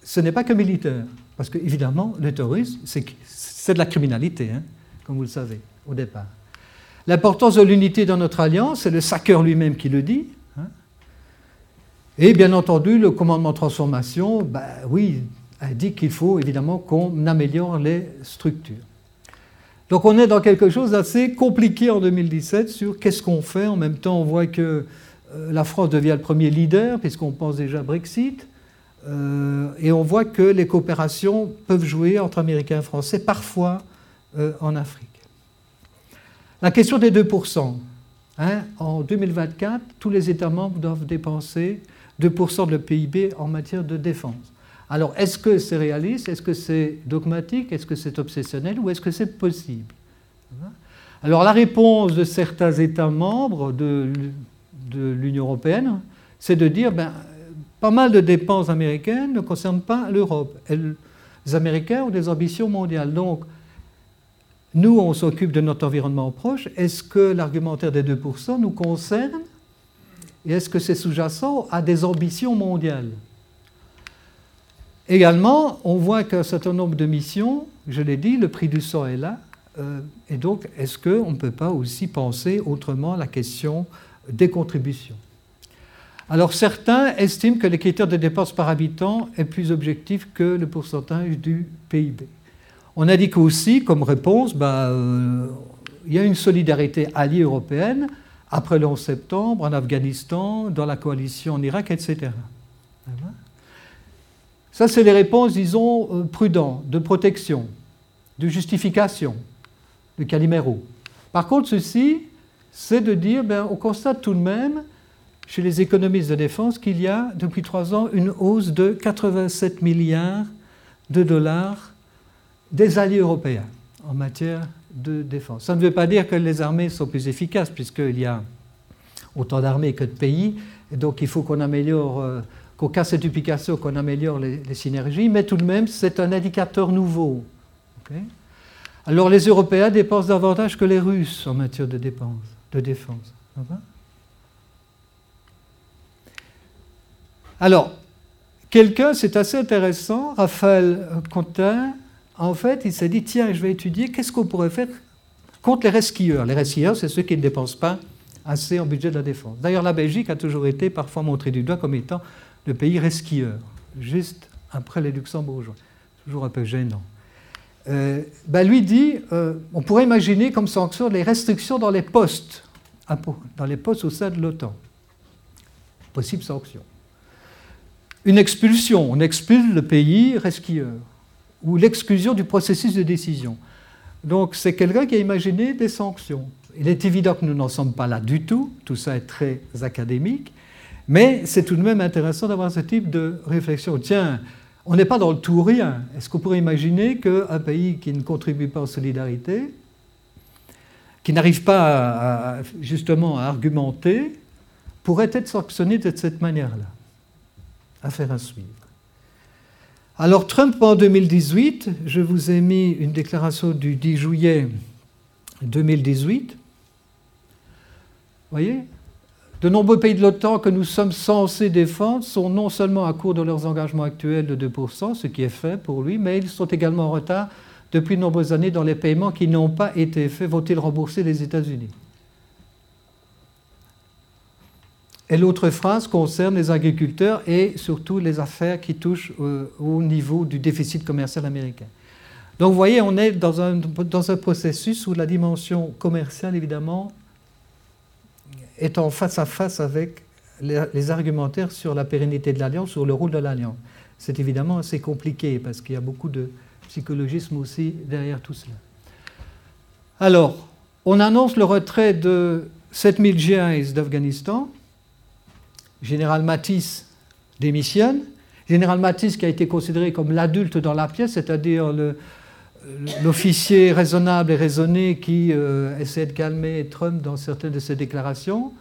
ce n'est pas que militaire, parce qu'évidemment, le terrorisme, c'est de la criminalité, hein, comme vous le savez, au départ. L'importance de l'unité dans notre alliance, c'est le Sacker lui-même qui le dit. Hein. Et bien entendu, le commandement de transformation, ben, oui, dit qu'il faut évidemment qu'on améliore les structures. Donc on est dans quelque chose d'assez compliqué en 2017 sur qu'est-ce qu'on fait. En même temps, on voit que euh, la France devient le premier leader, puisqu'on pense déjà Brexit. Euh, et on voit que les coopérations peuvent jouer entre Américains et Français, parfois euh, en Afrique. La question des 2%. Hein, en 2024, tous les États membres doivent dépenser 2% de le PIB en matière de défense. Alors, est-ce que c'est réaliste? Est-ce que c'est dogmatique? Est-ce que c'est obsessionnel? Ou est-ce que c'est possible? Alors, la réponse de certains États membres de, l'Union européenne, c'est de dire ben, pas mal de dépenses américaines ne concernent pas l'Europe. Les Américains ont des ambitions mondiales. Donc, nous, on s'occupe de notre environnement proche. Est-ce que l'argumentaire des 2% nous concerne? Et est-ce que c'est sous-jacent à des ambitions mondiales? Également, on voit qu'un certain nombre de missions, je l'ai dit, le prix du sang est là. Euh, et donc, est-ce qu'on ne peut pas aussi penser autrement la question des contributions? Alors, certains estiment que les critères de dépenses par habitant est plus objectif que le pourcentage du PIB. On indique aussi, comme réponse, bah, euh, il y a une solidarité alliée européenne après le 11 septembre, en Afghanistan, dans la coalition en Irak, etc. Ça, c'est les réponses, disons, euh, prudentes, de protection, de justification, de Calimero. Par contre, ceci, c'est de dire, ben, on constate tout de même, chez les économistes de défense, qu'il y a, depuis trois ans, une hausse de 87 milliards de dollars des alliés européens en matière de défense. Ça ne veut pas dire que les armées sont plus efficaces, puisqu'il y a autant d'armées que de pays, et donc il faut qu'on améliore euh, qu'au cas cette duplication, qu'on améliore les, synergies, mais tout de même, c'est un indicateur nouveau. Alors, les Européens dépensent davantage que les Russes en matière de, dépenses, de défense. Alors, quelqu'un, c'est assez intéressant, Raphaël Contin, en fait, il s'est dit tiens, je vais étudier qu'est-ce qu'on pourrait faire contre les resquilleurs? Les resquilleurs, c'est ceux qui ne dépensent pas assez en budget de la défense. D'ailleurs, la Belgique a toujours été parfois montrée du doigt comme étant le pays resquilleur, juste après les Luxembourgeois. Toujours un peu gênant. Euh, ben lui dit, euh, on pourrait imaginer comme sanction les restrictions dans les postes, dans les postes au sein de l'OTAN. Possible sanction. Une expulsion, on expulse le pays resquilleur, ou l'exclusion du processus de décision. Donc c'est quelqu'un qui a imaginé des sanctions. Il est évident que nous n'en sommes pas là du tout, tout ça est très académique, mais c'est tout de même intéressant d'avoir ce type de réflexion. Tiens, on n'est pas dans le tout rien. Est-ce qu'on pourrait imaginer qu'un pays qui ne contribue pas en solidarité, qui n'arrive pas justement à argumenter, pourrait être sanctionné de cette manière-là Affaire à suivre. Alors Trump en 2018, je vous ai mis une déclaration du 10 juillet 2018. Vous voyez? De nombreux pays de l'OTAN que nous sommes censés défendre sont non seulement à court de leurs engagements actuels de 2%, ce qui est fait pour lui, mais ils sont également en retard depuis de nombreuses années dans les paiements qui n'ont pas été faits. Vont-ils rembourser les États-Unis? Et l'autre phrase concerne les agriculteurs et surtout les affaires qui touchent euh, au niveau du déficit commercial américain. Donc vous voyez, on est dans un, dans un processus où la dimension commerciale, évidemment, en face à face avec les, argumentaires sur la pérennité de l'alliance, sur le rôle de l'alliance. C'est évidemment assez compliqué parce qu'il y a beaucoup de psychologisme aussi derrière tout cela. Alors, on annonce le retrait de 7000 GIs d'Afghanistan. Général Matisse démissionne. Général Matisse qui a été considéré comme l'adulte dans la pièce, c'est-à-dire l'officier raisonnable et raisonné qui euh, essaie de calmer Trump dans certaines de ses déclarations,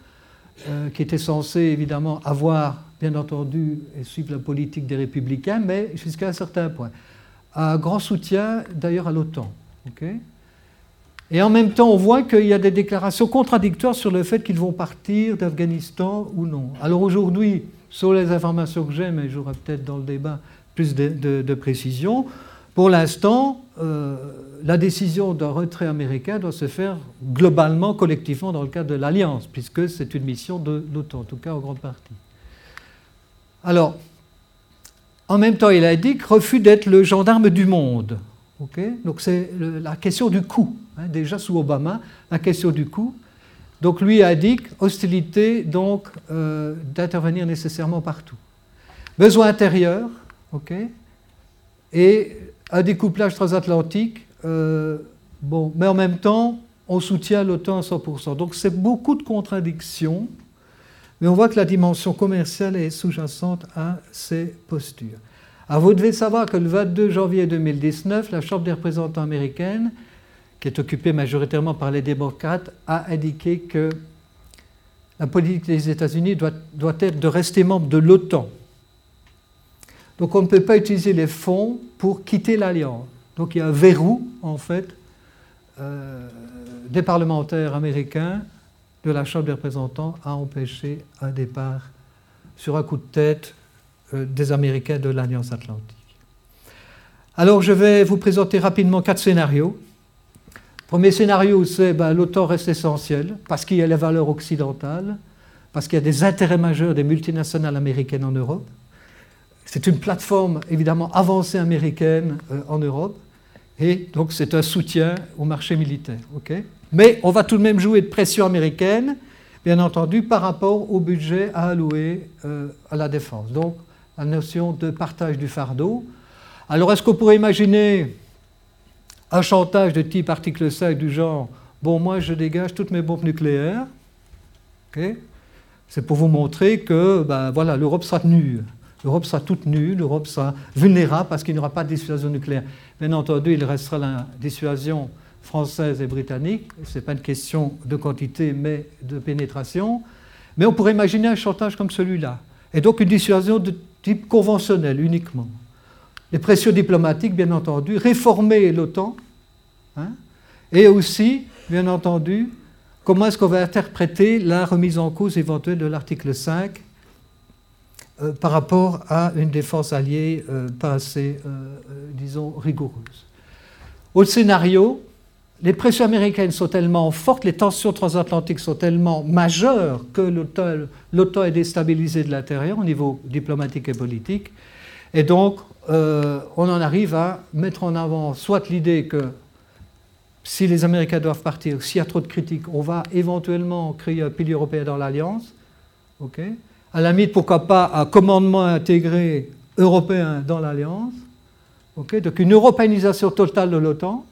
euh, qui était censé évidemment avoir, bien entendu, et suivre la politique des républicains, mais jusqu'à un certain point. Un grand soutien d'ailleurs à l'OTAN. et en même temps, on voit qu'il y a des déclarations contradictoires sur le fait qu'ils vont partir d'Afghanistan ou non. Alors aujourd'hui, sur les informations que j'ai, mais j'aurai peut-être dans le débat plus de, précision. Pour l'instant, euh, la décision d'un retrait américain doit se faire globalement, collectivement, dans le cadre de l'Alliance, puisque c'est une mission de l'OTAN, en tout cas en grande partie. Alors, en même temps, il a dit que refus d'être le gendarme du monde. Donc c'est la question du coût. Hein, déjà sous Obama, la question du coût. Donc lui indique hostilité donc euh, d'intervenir nécessairement partout. Besoin intérieur, ok, et un découplage transatlantique. Euh, bon, mais en même temps, on soutient l'OTAN à 100%. Donc c'est beaucoup de contradictions, mais on voit que la dimension commerciale est sous-jacente à ces postures. Alors vous devez savoir que le 22 janvier 2019, la Chambre des représentants américaine qui est occupé majoritairement par les démocrates, a indiqué que la politique des États-Unis doit, être de rester membre de l'OTAN. Donc on ne peut pas utiliser les fonds pour quitter l'alliance. Donc il y a un verrou, en fait, euh, des parlementaires américains de la Chambre des représentants à empêcher un départ sur un coup de tête euh, des Américains de l'Alliance atlantique. Alors je vais vous présenter rapidement quatre scénarios Premier scénario, c'est ben, l'OTAN reste essentiel parce qu'il y a les valeurs occidentales, parce qu'il y a des intérêts majeurs des multinationales américaines en Europe. C'est une plateforme évidemment avancée américaine euh, en Europe et donc c'est un soutien au marché militaire. Mais on va tout de même jouer de pression américaine, bien entendu, par rapport au budget à allouer euh, à la défense. Donc la notion de partage du fardeau. Alors est-ce qu'on pourrait imaginer un chantage de type article 5 du genre Bon, moi je dégage toutes mes bombes nucléaires. C'est pour vous montrer que ben, voilà, l'Europe sera nue. L'Europe sera toute nue, l'Europe sera vulnérable parce qu'il n'y aura pas de dissuasion nucléaire. Bien entendu, il restera la dissuasion française et britannique. Ce n'est pas une question de quantité, mais de pénétration. Mais on pourrait imaginer un chantage comme celui-là. Et donc une dissuasion de type conventionnel uniquement les pressions diplomatiques, bien entendu, réformer l'OTAN, hein, et aussi, bien entendu, comment est-ce qu'on va interpréter la remise en cause éventuelle de l'article 5 euh, par rapport à une défense alliée euh, pas assez, euh, disons, rigoureuse. Autre scénario, les pressions américaines sont tellement fortes, les tensions transatlantiques sont tellement majeures que l'OTAN est déstabilisée de l'intérieur au niveau diplomatique et politique. Et donc, on en arrive à mettre en avant soit l'idée que si les Américains doivent partir, s'il y a trop de critiques, on va éventuellement créer un pilier européen dans l'Alliance. À la limite, pourquoi pas un commandement intégré européen dans l'Alliance. donc une européanisation totale de l'OTAN,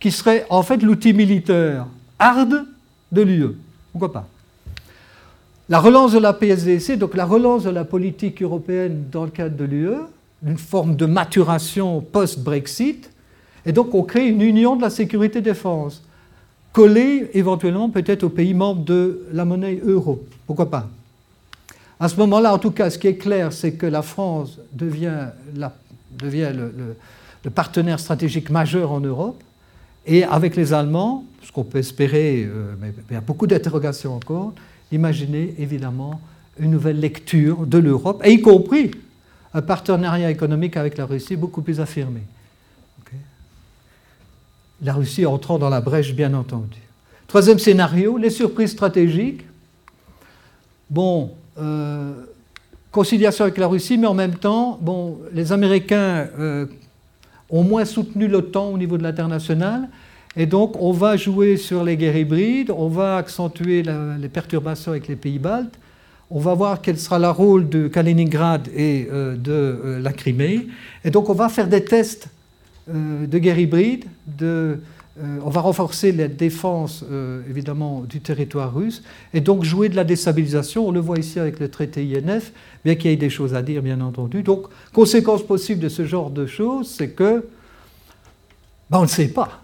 qui serait en fait l'outil militaire hard de l'UE. Pourquoi pas? La relance de la PSDC, donc la relance de la politique européenne dans le cadre de l'UE, une forme de maturation post-Brexit, et donc on crée une union de la sécurité-défense, collée éventuellement peut-être aux pays membres de la monnaie euro. Pourquoi pas? À ce moment-là, en tout cas, ce qui est clair, c'est que la France devient, le, partenaire stratégique majeur en Europe, et avec les Allemands, ce qu'on peut espérer, euh, mais il y a beaucoup d'interrogations encore, imaginer évidemment une nouvelle lecture de l'Europe, et y compris un partenariat économique avec la Russie beaucoup plus affirmé. la Russie entrant dans la brèche, bien entendu. Troisième scénario, les surprises stratégiques. Bon, conciliation avec la Russie, mais en même temps, bon, les Américains euh, ont moins soutenu l'OTAN au niveau de l'international, et donc on va jouer sur les guerres hybrides, on va accentuer les perturbations avec les pays baltes, on va voir quel sera le rôle de Kaliningrad et euh, de euh, la Crimée. Et donc on va faire des tests euh, de guerre hybride, de euh, on va renforcer la défense, euh, évidemment, du territoire russe, et donc jouer de la déstabilisation. On le voit ici avec le traité INF, bien qu'il y ait des choses à dire, bien entendu. Donc, conséquence possible de ce genre de choses, c'est que, ben, on ne sait pas.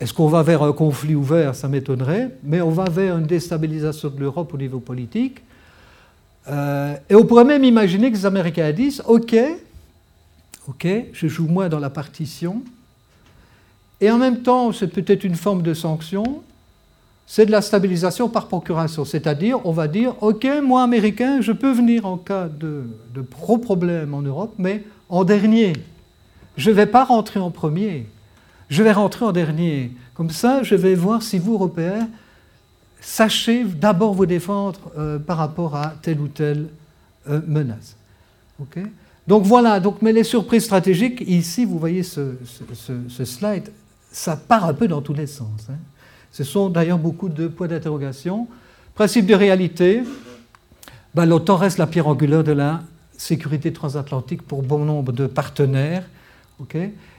Est-ce qu'on va vers un conflit ouvert Ça m'étonnerait, mais on va vers une déstabilisation de l'Europe au niveau politique. Euh, et on pourrait même imaginer que les Américains disent, OK, OK, je joue moins dans la partition, et en même temps, c'est peut-être une forme de sanction, c'est de la stabilisation par procuration. C'est-à-dire, on va dire, OK, moi, Américain, je peux venir en cas de, gros problèmes en Europe, mais en dernier. Je ne vais pas rentrer en premier, je vais rentrer en dernier. Comme ça, je vais voir si vous, Européens, sachez d'abord vous défendre euh, par rapport à telle ou telle euh, menace. OK? Donc voilà, donc, mais les surprises stratégiques, ici, vous voyez ce slide, ça part un peu dans tous les sens. Hein. Ce sont d'ailleurs beaucoup de points d'interrogation. Principe de réalité, ben, l'OTAN reste la pierre angulaire de la sécurité transatlantique pour bon nombre de partenaires.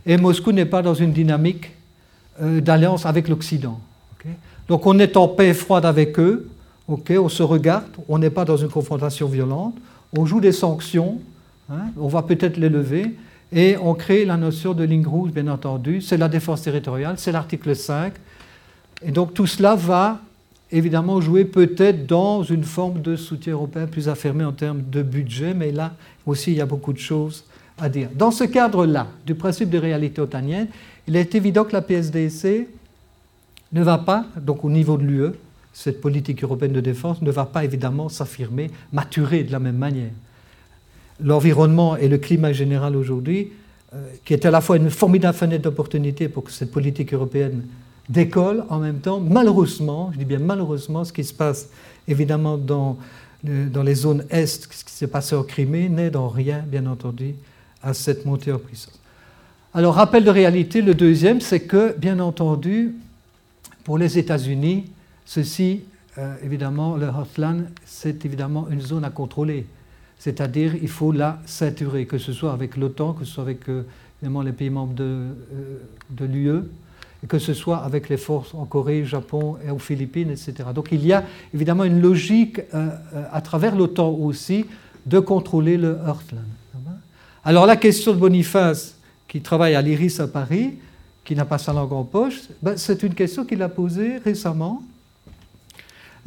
et Moscou n'est pas dans une dynamique euh, d'alliance avec l'Occident. Donc on est en paix froide avec eux, on se regarde, on n'est pas dans une confrontation violente, on joue des sanctions, hein, on va peut-être les lever, et on crée la notion de ligne rouge, bien entendu. C'est la défense territoriale, c'est l'article 5. Et donc tout cela va évidemment jouer peut-être dans une forme de soutien européen plus affirmé en termes de budget, mais là aussi il y a beaucoup de choses à dire. Dans ce cadre-là, du principe de réalité otanienne, il est évident que la PSDC ne va pas, donc au niveau de l'UE, cette politique européenne de défense ne va pas évidemment s'affirmer, maturer de la même manière l'environnement et le climat général aujourd'hui, euh, qui est à la fois une formidable fenêtre d'opportunité pour que cette politique européenne décolle, en même temps, malheureusement, je dis bien malheureusement, ce qui se passe évidemment dans, dans les zones Est, ce qui s'est passé en Crimée, n'est dans rien, bien entendu, à cette montée en puissance. Alors, rappel de réalité, le deuxième, c'est que, bien entendu, pour les États-Unis, ceci, euh, évidemment, le Heartland, c'est évidemment une zone à contrôler. C'est-à-dire il faut la ceinturer, que ce soit avec l'OTAN, que ce soit avec euh, les pays membres de, euh, de l'UE, que ce soit avec les forces en Corée, Japon et aux Philippines, etc. Donc il y a évidemment une logique euh, à travers l'OTAN aussi de contrôler le Heartland. Alors la question de Boniface, qui travaille à l'IRIS à Paris, qui n'a pas sa langue en poche, ben, c'est une question qu'il a posée récemment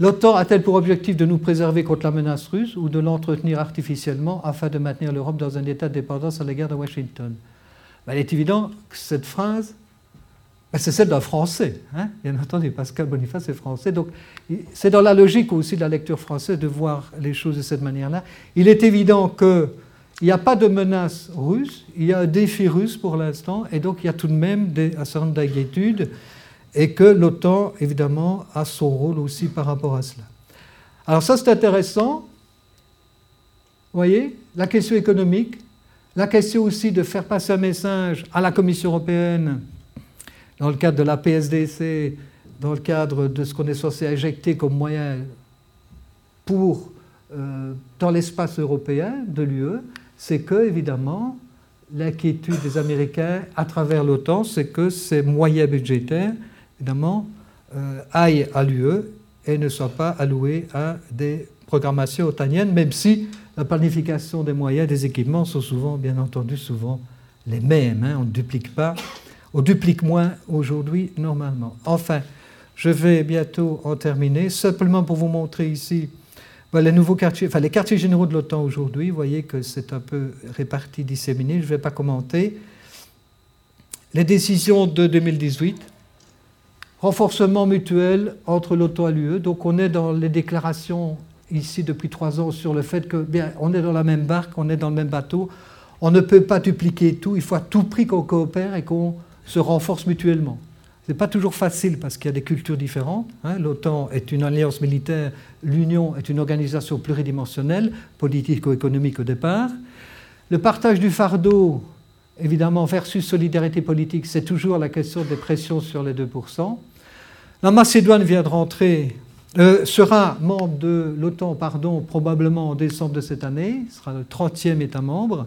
L'OTAN a-t-elle pour objectif de nous préserver contre la menace russe ou de l'entretenir artificiellement afin de maintenir l'Europe dans un état de dépendance à l'égard de Washington? Ben, Il est évident que cette phrase, ben, c'est celle d'un Français. Hein Bien entendu, Pascal Boniface est français. Donc c'est dans la logique aussi de la lecture française de voir les choses de cette manière-là. Il est évident qu'il n'y a pas de menace russe, il y a un défi russe pour l'instant, et donc il y a tout de même des, un certain nombre d'inquiétudes et que l'OTAN, évidemment, a son rôle aussi par rapport à cela. Alors ça, c'est intéressant. Vous voyez, la question économique, la question aussi de faire passer un message à la Commission européenne dans le cadre de la PSDC, dans le cadre de ce qu'on est censé injecter comme moyen pour, euh, dans l'espace européen de l'UE, c'est que, évidemment, l'inquiétude des Américains à travers l'OTAN, c'est que ces moyens budgétaires évidemment, euh, aillent à l'UE et ne soient pas alloués à des programmations otaniennes, même si la planification des moyens, des équipements sont souvent, bien entendu, souvent les mêmes. Hein. on ne duplique pas, on duplique moins aujourd'hui normalement. Enfin, je vais bientôt en terminer, simplement pour vous montrer ici les nouveaux quartiers, enfin les quartiers généraux de l'OTAN aujourd'hui. Vous voyez que c'est un peu réparti, disséminé. Je ne vais pas commenter. Les décisions de 2018 renforcement mutuel entre l'OTAN et l'UE. Donc on est dans les déclarations ici depuis trois ans sur le fait que bien on est dans la même barque, on est dans le même bateau, on ne peut pas dupliquer tout, il faut à tout prix qu'on coopère et qu'on se renforce mutuellement. Ce n'est pas toujours facile parce qu'il y a des cultures différentes. Hein. L'OTAN est une alliance militaire, l'Union est une organisation pluridimensionnelle, politico-économique au départ. Le partage du fardeau, évidemment, versus solidarité politique, c'est toujours la question des pressions sur les 2%. La Macédoine vient de rentrer, euh, sera membre de l'OTAN, probablement en décembre de cette année, sera le 30e État membre.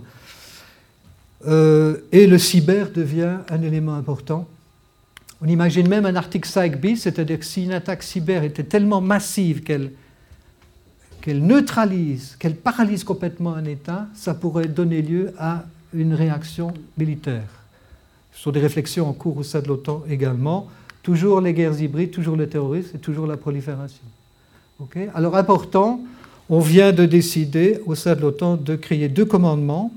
Euh, et le cyber devient un élément important On imagine même un article 5 bis, c'est-à-dire que si une attaque cyber était tellement massive qu'elle neutralise, qu'elle paralyse complètement un État, ça pourrait donner lieu à une réaction militaire. Ce sont des réflexions en cours au sein de l'OTAN également. Toujours les guerres hybrides, toujours le terrorisme et toujours la prolifération. Alors important, on vient de décider au sein de l'OTAN de créer deux commandements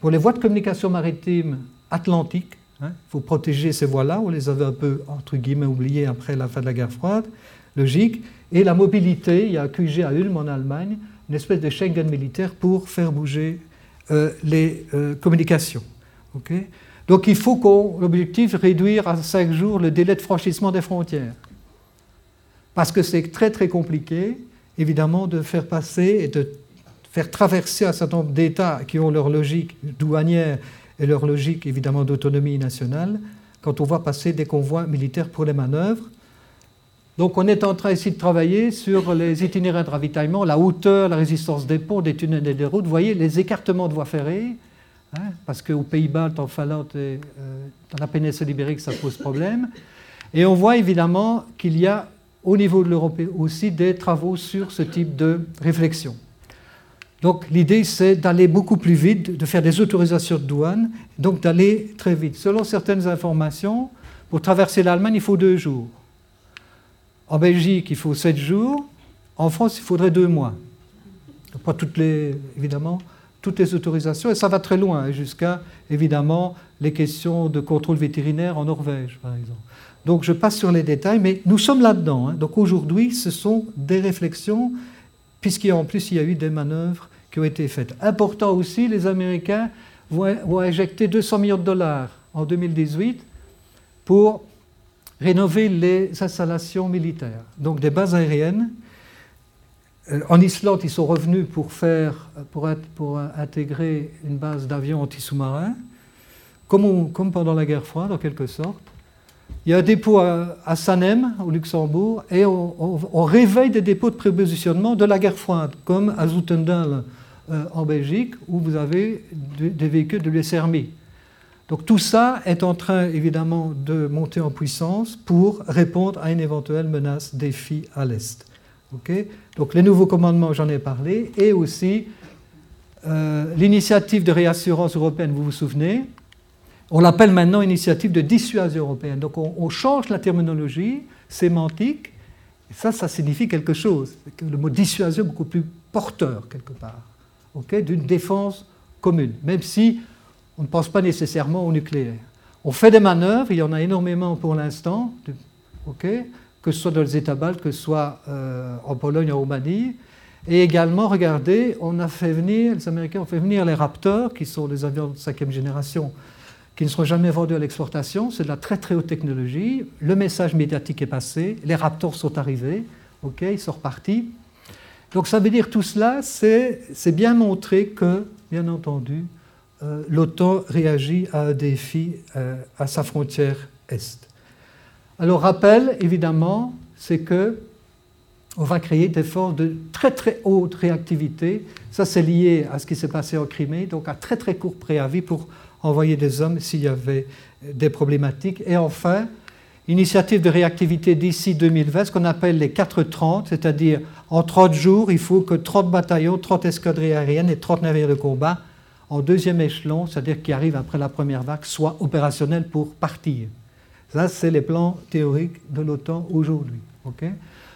pour les voies de communication maritime atlantiques. Il hein. faut protéger ces voies-là, on les avait un peu, entre guillemets, oubliées après la fin de la guerre froide, logique. Et la mobilité, il y a QG à Ulm en Allemagne, une espèce de Schengen militaire pour faire bouger euh, les euh, communications. Donc il faut qu'on, l'objectif, réduire à 5 jours le délai de franchissement des frontières. Parce que c'est très très compliqué, évidemment, de faire passer et de faire traverser un certain nombre d'États qui ont leur logique douanière et leur logique, évidemment, d'autonomie nationale, quand on voit passer des convois militaires pour les manœuvres. Donc on est en train ici de travailler sur les itinéraires de ravitaillement, la hauteur, la résistance des ponts, des tunnels et des routes. Vous voyez, les écartements de voies ferrées, hein, parce qu'aux Pays-Bas, en Finlande et euh, dans la péninsule ibérique, ça pose problème. Et on voit évidemment qu'il y a au niveau de l'Europe aussi des travaux sur ce type de réflexion. Donc l'idée, c'est d'aller beaucoup plus vite, de faire des autorisations de douane, donc d'aller très vite. Selon certaines informations, pour traverser l'Allemagne, il faut deux jours. En Belgique, il faut sept jours. En France, il faudrait deux mois. Pas toutes les, évidemment, toutes les autorisations, et ça va très loin, jusqu'à, évidemment, les questions de contrôle vétérinaire en Norvège, par exemple. Donc je passe sur les détails, mais nous sommes là-dedans. Hein. Donc aujourd'hui, ce sont des réflexions, puisqu'en plus, il y a eu des manœuvres qui ont été faites. Important aussi, les Américains vont, vont injecter 200 millions de dollars en 2018 pour rénover les installations militaires, donc des bases aériennes. Euh, en Islande, ils sont revenus pour, faire, pour, intégrer une base d'avions anti-sous-marins, comme, comme, pendant la guerre froide en quelque sorte. Il y a un dépôt à, Sanem, au Luxembourg, et on, réveille des dépôts de prépositionnement de la guerre froide, comme à Zoutendal euh, en Belgique, où vous avez des véhicules de l'USRMI. Donc tout ça est en train évidemment de monter en puissance pour répondre à une éventuelle menace défi à l'Est. Donc les nouveaux commandements, j'en ai parlé, et aussi euh, l'initiative de réassurance européenne, vous vous souvenez, on l'appelle maintenant initiative de dissuasion européenne. Donc on, change la terminologie sémantique, et ça, ça signifie quelque chose. Le mot dissuasion est beaucoup plus porteur quelque part, d'une défense commune, même si on ne pense pas nécessairement au nucléaire. On fait des manœuvres, il y en a énormément pour l'instant, que ce soit dans les États baltes, que ce soit euh, en Pologne, en Roumanie. Et également, regardez, on a fait venir, les Américains ont fait venir les Raptors, qui sont des avions de cinquième génération, qui ne seront jamais vendus à l'exportation. C'est de la très très haute technologie. Le message médiatique est passé, les Raptors sont arrivés, ok, ils sont repartis. Donc ça veut dire tout cela, c'est bien montrer que, bien entendu, euh, l'OTAN réagit à un défi euh, à sa frontière Est. Alors, rappel, évidemment, c'est que on va créer des forces de très très haute réactivité. Ça, c'est lié à ce qui s'est passé en Crimée, donc à très très court préavis pour envoyer des hommes s'il y avait des problématiques. Et enfin, initiative de réactivité d'ici 2020, ce qu'on appelle les 430, c'est-à-dire en 30 jours, il faut que 30 bataillons, 30 escadrilles aériennes et 30 navires de combat en deuxième échelon, c'est-à-dire qui arrive après la première vague, soit opérationnel pour partir. Ça, c'est les plans théoriques de l'OTAN aujourd'hui.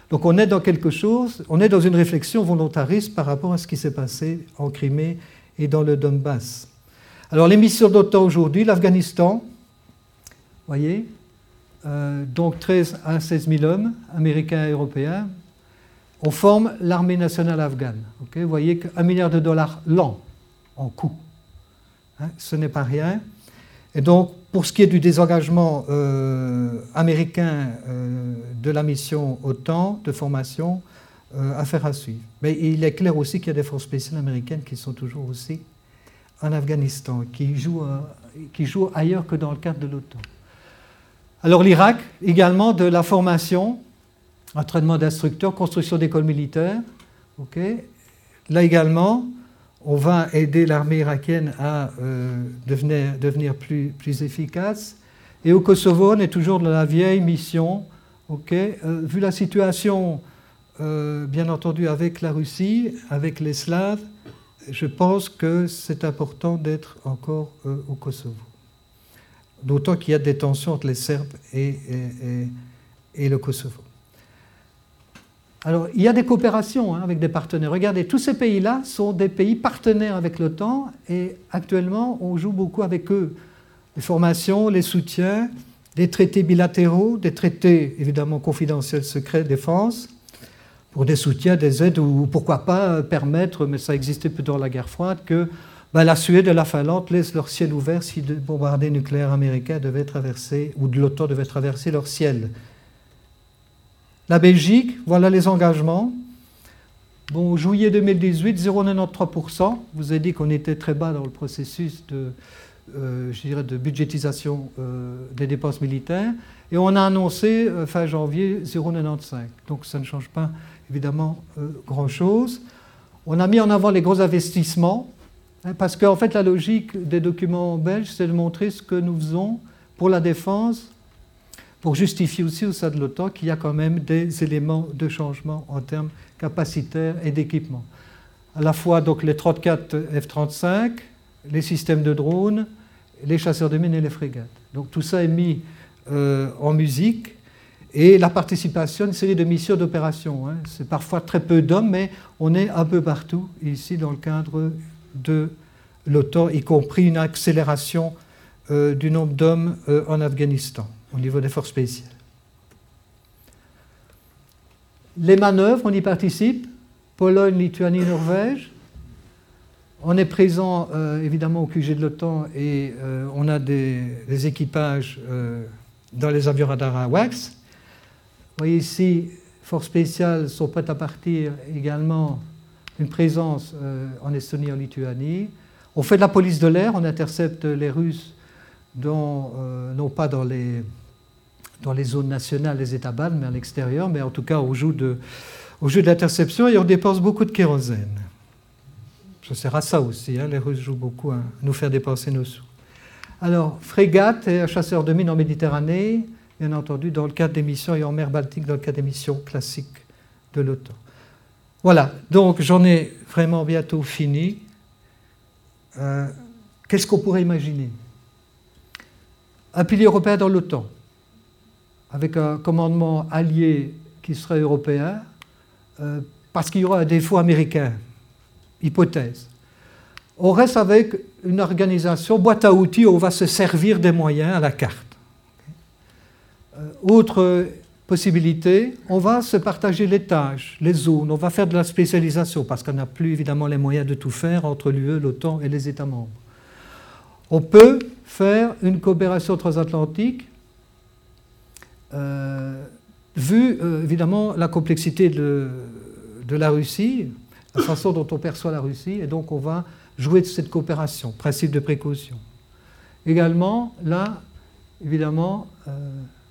Donc on est dans quelque chose, on est dans une réflexion volontariste par rapport à ce qui s'est passé en Crimée et dans le Donbass. Alors les missions d'OTAN aujourd'hui, l'Afghanistan, voyez, euh, donc 13 à 16 000 hommes, américains et européens, on forme l'armée nationale afghane. Vous voyez qu'un milliard de dollars l'an en coût. Hein, ce n'est pas rien. Et donc, pour ce qui est du désengagement euh, américain euh, de la mission OTAN de formation, euh, affaire à suivre. Mais il est clair aussi qu'il y a des forces spéciales américaines qui sont toujours aussi en Afghanistan, qui jouent, qui jouent ailleurs que dans le cadre de l'OTAN. Alors l'Irak, également de la formation, entraînement d'instructeurs, construction d'écoles militaires. Là également, on va aider l'armée irakienne à euh, devenir, plus, efficace. Et au Kosovo, on est toujours dans la vieille mission. Euh, vu la situation, euh, bien entendu, avec la Russie, avec les Slaves, je pense que c'est important d'être encore au Kosovo. D'autant qu'il y a des tensions entre les Serbes et, le Kosovo. Alors, il y a des coopérations hein, avec des partenaires. Regardez, tous ces pays-là sont des pays partenaires avec l'OTAN et actuellement, on joue beaucoup avec eux. Les formations, les soutiens, des traités bilatéraux, des traités évidemment confidentiels, secrets, défense, pour des soutiens, des aides, ou pourquoi pas permettre, mais ça existait plus dans la guerre froide, que ben, la Suède et la Finlande laissent leur ciel ouvert si des bombardés nucléaires américains devaient traverser, ou de l'OTAN devait traverser leur ciel. La Belgique, voilà les engagements. Bon, juillet 2018, 0,93%. Vous avez dit qu'on était très bas dans le processus de, euh, de budgétisation euh, des dépenses militaires. Et on a annoncé euh, fin janvier 0,95. Donc ça ne change pas évidemment grand-chose. On a mis en avant les gros investissements, hein, parce qu'en fait la logique des documents belges, c'est de montrer ce que nous faisons pour la défense, pour justifier aussi au sein de l'OTAN qu'il y a quand même des éléments de changement en termes capacitaires et d'équipement. À la fois donc les 34 F-35, les systèmes de drones, les chasseurs de mines et les frégates. Donc tout ça est mis euh, en musique et la participation à une série de missions d'opération. Hein. C'est parfois très peu d'hommes, mais on est un peu partout ici dans le cadre de l'OTAN, y compris une accélération euh, du nombre d'hommes euh, en Afghanistan au niveau des forces spéciales. Les manœuvres, on y participe. Pologne, Lituanie, Norvège. On est présent euh, évidemment au QG de l'OTAN et euh, on a des, équipages euh, dans les avions radars à WAX. Vous voyez ici, forces spéciales sont prêtes à partir également une présence en Estonie en Lituanie. On fait de la police de l'air, on intercepte les Russes non pas dans les, dans les zones nationales, les États baltes, mais à l'extérieur, mais en tout cas au jeu de, au jeu l'interception et on dépense beaucoup de kérosène. Ça sert à ça aussi. Hein. Les Russes jouent beaucoup à nous faire dépenser nos sous. Alors, frégate et chasseur de mines en Méditerranée, bien entendu, dans le cadre des missions et en mer Baltique, dans le cadre des missions classiques de l'OTAN. Voilà, donc j'en ai vraiment bientôt fini. Euh, qu'est-ce qu'on pourrait imaginer? Un pilier européen dans l'OTAN, avec un commandement allié qui serait européen, euh, parce qu'il y aura un défaut américain hypothèse. On reste avec une organisation boîte à outils où on va se servir des moyens à la carte. Euh, autre possibilité, on va se partager les tâches, les zones, on va faire de la spécialisation parce qu'on n'a plus évidemment les moyens de tout faire entre l'UE, l'OTAN et les États membres. On peut faire une coopération transatlantique vu euh, évidemment la complexité de, la Russie, la façon dont on perçoit la Russie, et donc on va jouer de cette coopération, principe de précaution. Également, là, évidemment, euh,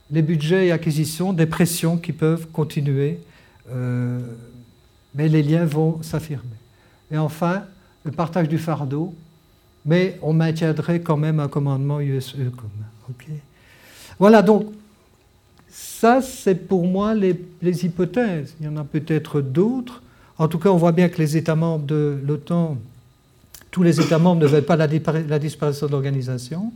les budgets et acquisitions, des pressions qui peuvent continuer, euh, mais les liens vont s'affirmer. Et enfin, le partage du fardeau, mais on maintiendrait quand même un commandement USE commun. voilà, donc, ça, c'est pour moi les hypothèses. Il y en a peut-être d'autres. En tout cas, on voit bien que les États membres de l'OTAN, tous les États membres ne veulent pas la, disparition de l'organisation.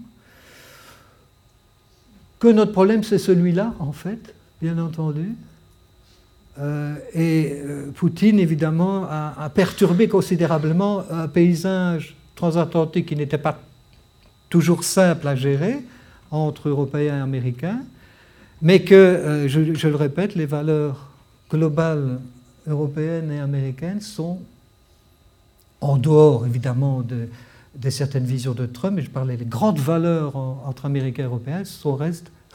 Que notre problème, c'est celui-là, en fait, bien entendu. Euh, et euh, Poutine, évidemment, a, perturbé considérablement un paysage transatlantique qui n'était pas toujours simple à gérer entre Européens et Américains, mais que, euh, je, le répète, les valeurs globales européennes et américaines sont, en dehors évidemment de, certaines visions de Trump, mais je parlais des grandes valeurs entre Américains et Européens,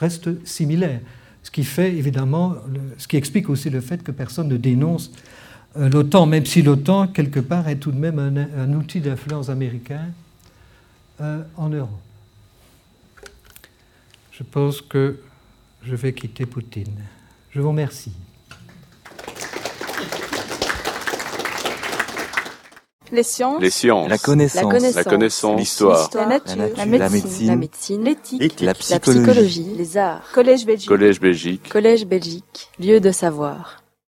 restent similaires. Ce qui fait évidemment, ce qui explique aussi le fait que personne ne dénonce euh, l'OTAN, même si l'OTAN, quelque part, est tout de même un, outil d'influence américain euh, en Europe. Je pense que je vais quitter Poutine. Je vous remercie. Les sciences. Les sciences. La connaissance. La connaissance. L'histoire. La nature. La nature. La La médecine. médecine. La médecine. L'éthique. L'éthique. La La psychologie. psychologie. Les arts. Collège Belgique. Collège Belgique. Collège Belgique. Lieu de savoir.